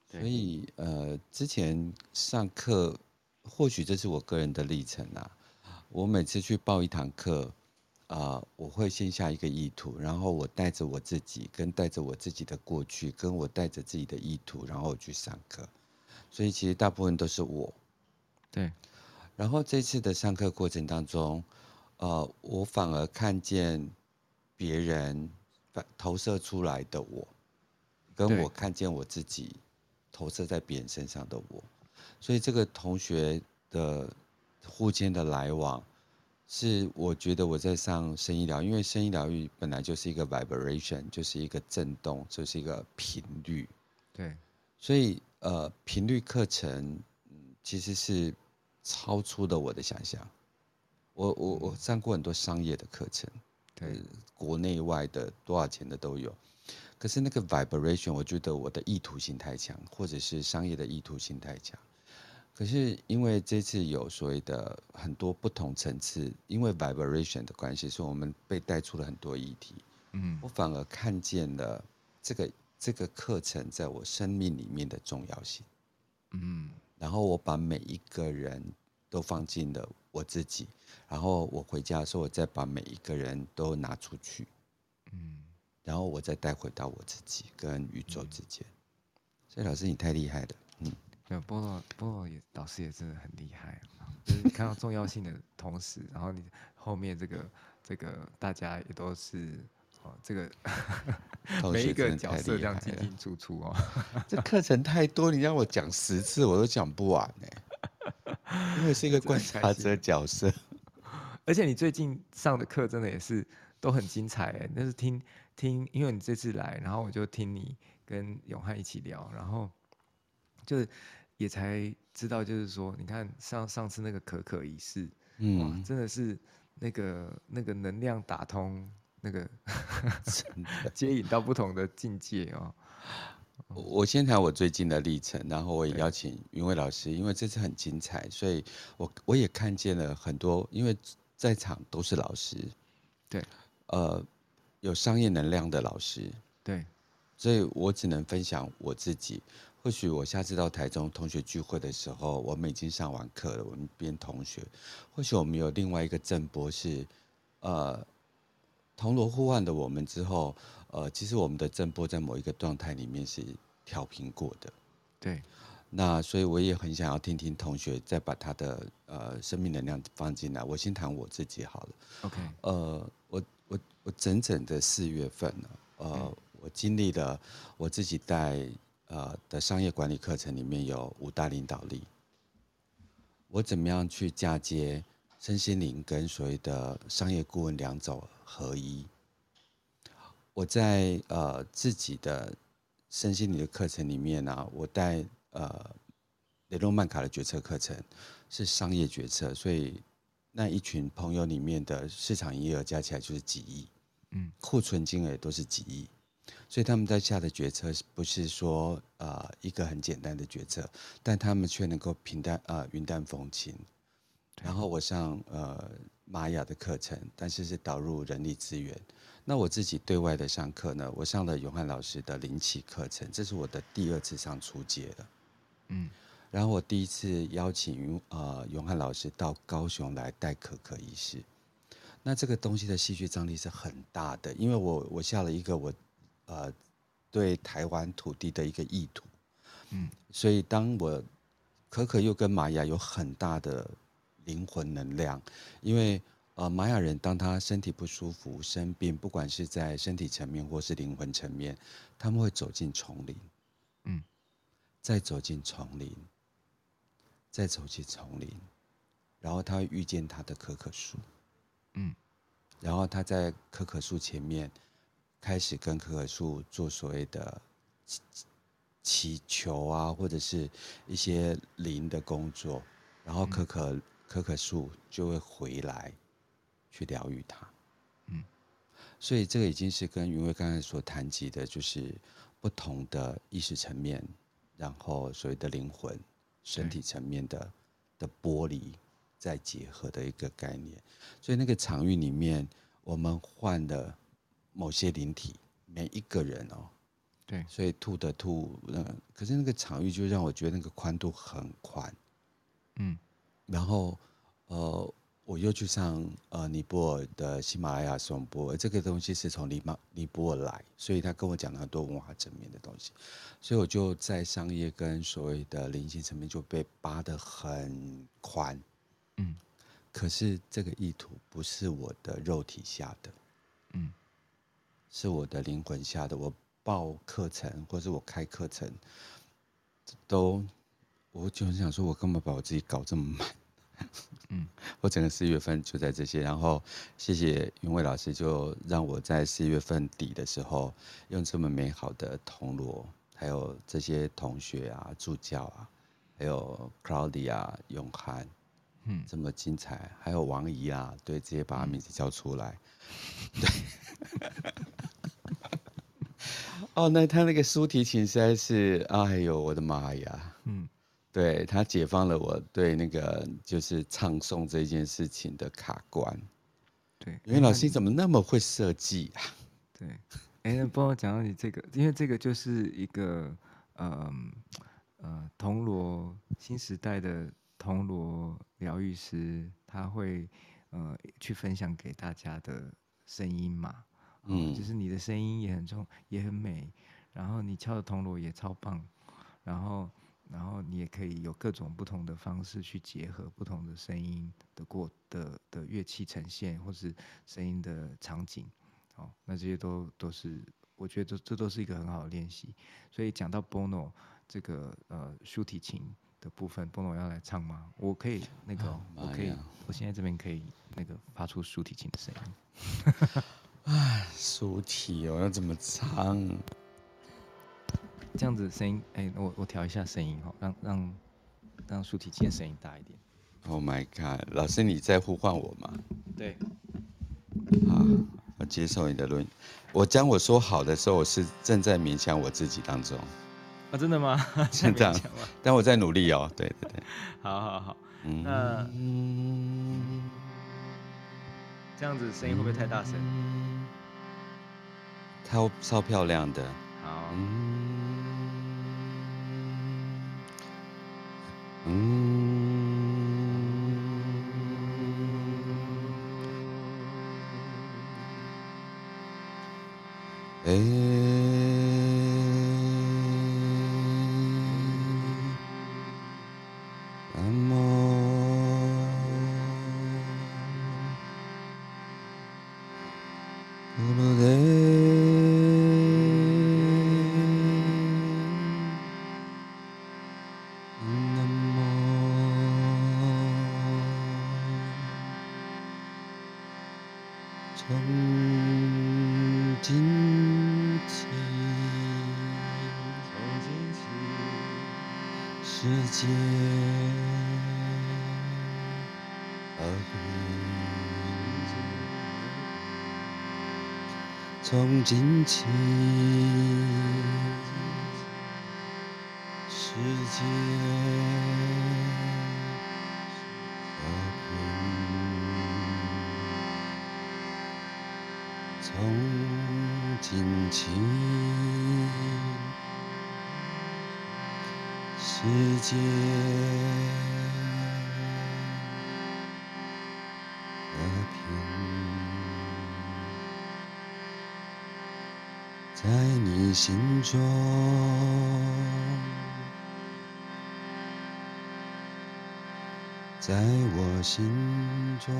所以，呃，之前上课，或许这是我个人的历程啊。我每次去报一堂课。啊、呃，我会先下一个意图，然后我带着我自己，跟带着我自己的过去，跟我带着自己的意图，然后去上课。所以其实大部分都是我。对。然后这次的上课过程当中，呃，我反而看见别人反投射出来的我，跟我看见我自己投射在别人身上的我。所以这个同学的互间的来往。是，我觉得我在上声音疗，因为声音疗愈本来就是一个 vibration，就是一个震动，就是一个频率。对，所以呃，频率课程其实是超出了我的想象。我我我上过很多商业的课程，对，呃，国内外的多少钱的都有。可是那个 vibration，我觉得我的意图性太强，或者是商业的意图性太强。可是因为这次有所谓的很多不同层次，因为 vibration 的关系，所以我们被带出了很多议题。嗯，我反而看见了这个这个课程在我生命里面的重要性。嗯，然后我把每一个人都放进了我自己，然后我回家的时候，我再把每一个人都拿出去。嗯，然后我再带回到我自己跟宇宙之间。所以老师你太厉害了。嗯。对，菠萝菠萝也老师也真的很厉害，就是你看到重要性的同时，然后你后面这个这个大家也都是哦，这个每一个角色这样进进出出哦，这课程太多，你让我讲十次我都讲不完呢，因为是一个观察者角色，而且你最近上的课真的也是都很精彩哎，那是听听，因为你这次来，然后我就听你跟永汉一起聊，然后就是。也才知道，就是说，你看上上次那个可可仪式，嗯，哇，真的是那个那个能量打通，那个 接引到不同的境界哦。我先谈我最近的历程，然后我也邀请云伟老师，因为这次很精彩，所以我我也看见了很多，因为在场都是老师，对，呃，有商业能量的老师，对，所以我只能分享我自己。或许我下次到台中同学聚会的时候，我们已经上完课了。我们变同学，或许我们有另外一个振波是，呃，铜锣互换的我们之后，呃，其实我们的振波在某一个状态里面是调频过的。对，那所以我也很想要听听同学再把他的呃生命能量放进来。我先谈我自己好了。OK，呃，我我我整整的四月份呢，呃，嗯、我经历了我自己带。呃的商业管理课程里面有五大领导力，我怎么样去嫁接身心灵跟所谓的商业顾问两种合一？我在呃自己的身心灵的课程里面呢、啊，我带呃雷诺曼卡的决策课程是商业决策，所以那一群朋友里面的市场营业额加起来就是几亿，嗯，库存金额都是几亿。所以他们在下的决策不是说呃一个很简单的决策，但他们却能够平淡呃云淡风轻。然后我上呃玛雅的课程，但是是导入人力资源。那我自己对外的上课呢，我上了永汉老师的灵气课程，这是我的第二次上初阶了。嗯，然后我第一次邀请呃永汉老师到高雄来带可可医师。那这个东西的戏剧张力是很大的，因为我我下了一个我。呃，对台湾土地的一个意图，嗯，所以当我可可又跟玛雅有很大的灵魂能量，因为呃玛雅人当他身体不舒服生病，不管是在身体层面或是灵魂层面，他们会走进丛林，嗯，再走进丛林，再走进丛林，然后他会遇见他的可可树，嗯，然后他在可可树前面开始跟可可树做所谓的。祈求啊，或者是一些灵的工作，然后可可、嗯、可可树就会回来去疗愈它。嗯，所以这个已经是跟云慧刚才所谈及的，就是不同的意识层面，然后所谓的灵魂、身体层面的的剥离再结合的一个概念。所以那个场域里面，我们换了某些灵体，每一个人哦。对，所以吐的吐，嗯，可是那个场域就让我觉得那个宽度很宽，嗯，然后呃，我又去上呃尼泊尔的喜马拉雅颂钵，这个东西是从尼马尼泊尔来，所以他跟我讲了很多文化层面的东西，所以我就在商业跟所谓的灵性层面就被扒得很宽，嗯，可是这个意图不是我的肉体下的，嗯，是我的灵魂下的我。报课程，或是我开课程，都，我就很想说，我干嘛把我自己搞这么满？嗯，我整个四月份就在这些，然后谢谢云伟老师，就让我在四月份底的时候，用这么美好的铜锣，还有这些同学啊、助教啊，还有 Claudia、永涵，嗯，这么精彩，还有王怡啊，对，直接把他名字叫出来，嗯、对。哦，那他那个苏提琴实在是，哎呦，我的妈呀！嗯，对，他解放了我对那个就是唱诵这件事情的卡关。对，因为老师你怎么那么会设计啊？对，哎，那帮我讲到你这个，因为这个就是一个，呃，呃，铜锣新时代的铜锣疗愈师，他会呃去分享给大家的声音嘛。嗯，就是你的声音也很重，也很美，然后你敲的铜锣也超棒，然后，然后你也可以有各种不同的方式去结合不同的声音的过的的乐器呈现，或是声音的场景，哦，那这些都都是我觉得这这都是一个很好的练习。所以讲到 Bono 这个呃竖提琴的部分，Bono 要来唱吗？我可以那个，哦，我可以，我现在这边可以那个发出竖提琴的声音。唉，竖提哦，要怎么唱？这样子声音，哎、欸，我我调一下声音哈，让让让竖提琴的声音大一点。Oh my god，老师你在呼唤我吗？对。好，我接受你的论。我将我说好的时候，我是正在勉强我自己当中。啊，真的吗？真的。但我在努力哦。对对对。好好好。嗯。那。这样子声音会不会太大声？超超漂亮的。好。嗯。心情。心中在我心中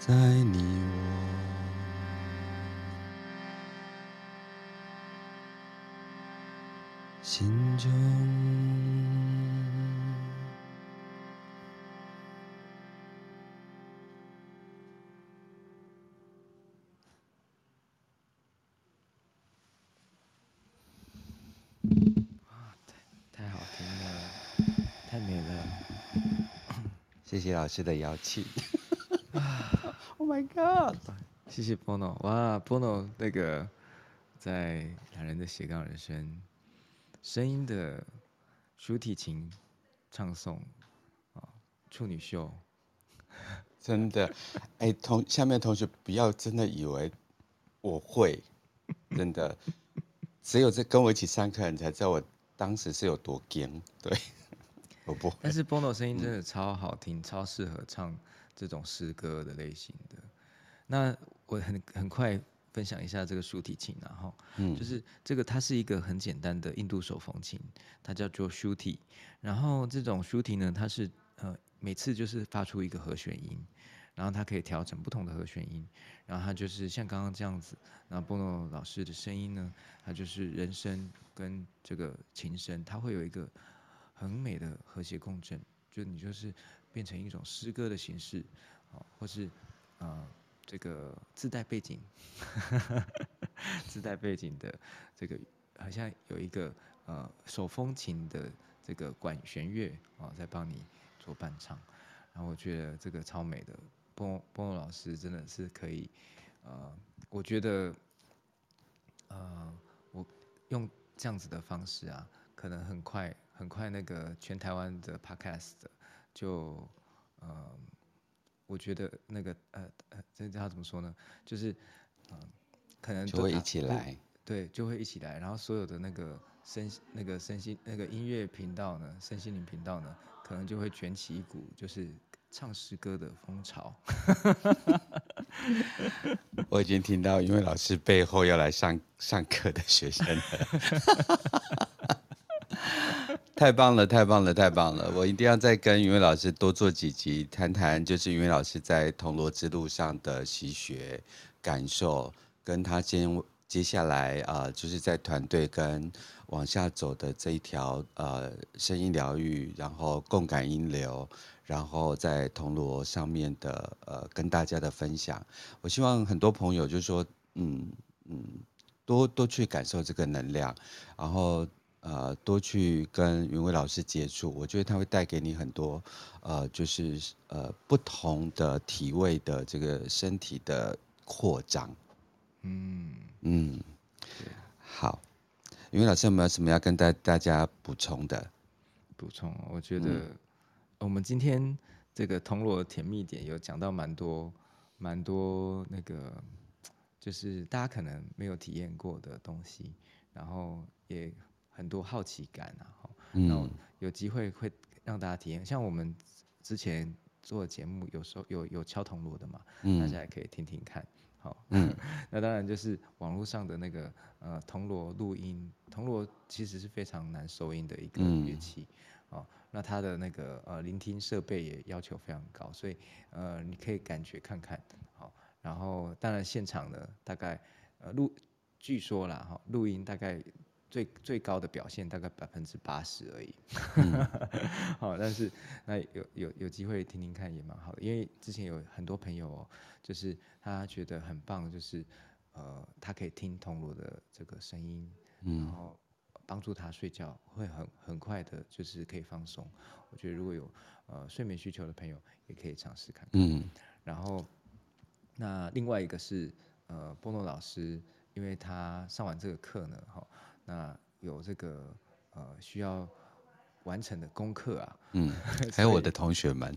在你我心中谢谢老师的邀请。Oh my God！谢谢 Bono，哇，Bono 那个在两人的斜杠人生，声音的竖提琴唱诵啊，处女秀，真的，哎，同下面同学不要真的以为我会，真的，只有在跟我一起上课，你才知道我当时是有多惊，对。我不但是 Bono 声音真的超好听，嗯、超适合唱这种诗歌的类型的。那我很很快分享一下这个竖提琴，然后，嗯，就是这个它是一个很简单的印度手风琴，它叫做 Shruti。然后这种 Shruti 呢，它是呃每次就是发出一个和弦音，然后它可以调整不同的和弦音，然后它就是像刚刚这样子。然后 Bono 老师的声音呢，它就是人声跟这个琴声，它会有一个。很美的和谐共振，就你就是变成一种诗歌的形式，或是呃这个自带背景，自带背景的这个好像有一个呃手风琴的这个管弦乐啊在帮你做伴唱，然后我觉得这个超美的，波波老师真的是可以，呃，我觉得呃我用这样子的方式啊，可能很快。很快，那个全台湾的 podcast 就，呃，我觉得那个呃呃，这叫怎么说呢？就是，嗯、呃，可能就会一起来，对，就会一起来。然后所有的那个身那个身心那个音乐频道呢，身心灵频道呢，可能就会卷起一股就是唱诗歌的风潮。我已经听到，因为老师背后要来上上课的学生了。太棒了，太棒了，太棒了！我一定要再跟云伟老师多做几集，谈谈就是云伟老师在铜锣之路上的习学感受，跟他接接下来啊、呃，就是在团队跟往下走的这一条呃声音疗愈，然后共感音流，然后在铜锣上面的呃跟大家的分享。我希望很多朋友就是说，嗯嗯，多多去感受这个能量，然后。呃，多去跟云伟老师接触，我觉得他会带给你很多，呃，就是呃不同的体位的这个身体的扩张。嗯嗯，好，云伟老师有没有什么要跟大大家补充的？补充，我觉得我们今天这个铜锣甜蜜点有讲到蛮多蛮多那个，就是大家可能没有体验过的东西，然后也。很多好奇感啊，然后有机会会让大家体验。像我们之前做的节目，有时候有有敲铜锣的嘛，嗯、大家也可以听听看。好，嗯、那当然就是网络上的那个呃铜锣录音，铜锣其实是非常难收音的一个乐器，哦、嗯，那它的那个呃聆听设备也要求非常高，所以呃你可以感觉看看，好，然后当然现场呢大概呃录，据说啦哈录音大概。最最高的表现大概百分之八十而已，好、嗯，但是那有有有机会听听看也蛮好的，因为之前有很多朋友哦，就是他觉得很棒，就是呃，他可以听铜锣的这个声音，然后帮助他睡觉，会很很快的，就是可以放松。我觉得如果有呃睡眠需求的朋友，也可以尝试看看。嗯，然后那另外一个是呃波诺老师，因为他上完这个课呢，哈。那有这个呃需要完成的功课啊，嗯，还有我的同学们，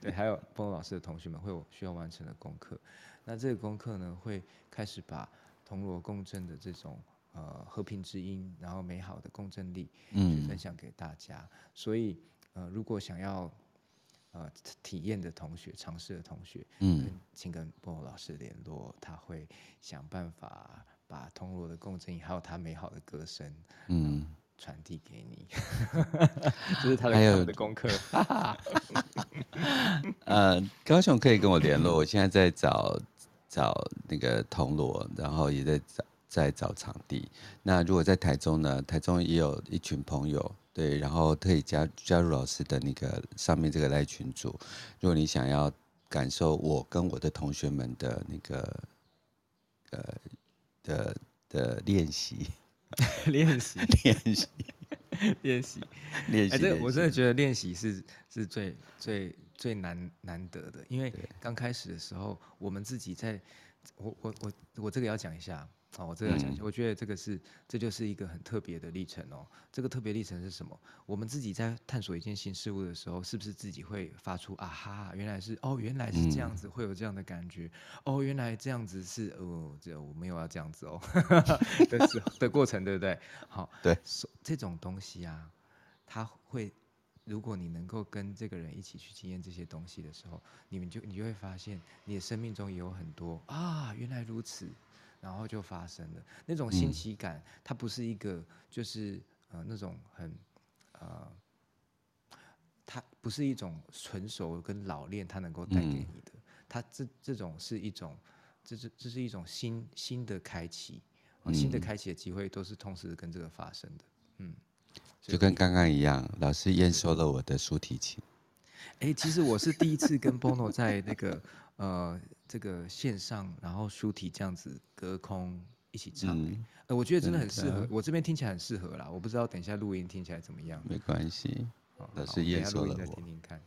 对，还有波波老师的同学们会有需要完成的功课。那这个功课呢，会开始把铜锣共振的这种呃和平之音，然后美好的共振力，嗯，分享给大家。嗯、所以呃，如果想要呃体验的同学，尝试的同学，嗯，请跟波波老师联络，他会想办法。把铜锣的共振，还有他美好的歌声，嗯，传递给你，这是他的的功课。呃，高雄可以跟我联络，我现在在找找那个铜锣，然后也在找在找场地。那如果在台中呢？台中也有一群朋友，对，然后可以加加入老师的那个上面这个赖群组。如果你想要感受我跟我的同学们的那个呃的的练习。练习，练习，练习，练习。哎，这个我真的觉得练习是是最最最难难得的，因为刚开始的时候，我们自己在，我我我我这个要讲一下。好，我这个要讲一下，我觉得这个是，这就是一个很特别的历程哦。这个特别历程是什么？我们自己在探索一件新事物的时候，是不是自己会发出啊哈，原来是哦，原来是这样子，会有这样的感觉。哦，原来这样子是哦，这我没有要这样子哦 的时候的过程，对不对？好，对，这种东西啊，它会，如果你能够跟这个人一起去经验这些东西的时候，你们就你就会发现，你的生命中也有很多啊，原来如此。然后就发生了那种新奇感，嗯、它不是一个就是呃那种很呃，它不是一种纯熟跟老练，它能够带给你的。嗯、它这这种是一种，这是这是一种新新的开启，嗯、新的开启的机会都是同时跟这个发生的。嗯，就跟刚刚一样，老师验收了我的竖提琴。哎，其实我是第一次跟 Bono 在那个呃。这个线上，然后书体这样子隔空一起唱，嗯、呃，我觉得真的很适合。我这边听起来很适合啦，我不知道等一下录音听起来怎么样。没关系，好老师验收了我。再听听看，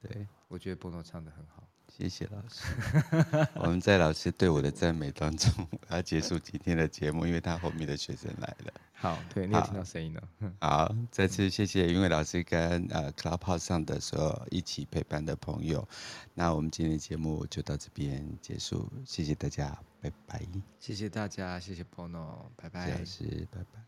对，我觉得 Bono 唱的很好。谢谢老师。我们在老师对我的赞美当中，我要结束今天的节目，因为他后面的学生来了。好，对，你有听到声音了。好，再次谢谢云伟老师跟呃 Clubhouse 上的所有一起陪伴的朋友。那我们今天的节目就到这边结束，谢谢大家，拜拜。谢谢大家，谢谢 Bono，拜拜。谢谢老师，拜拜。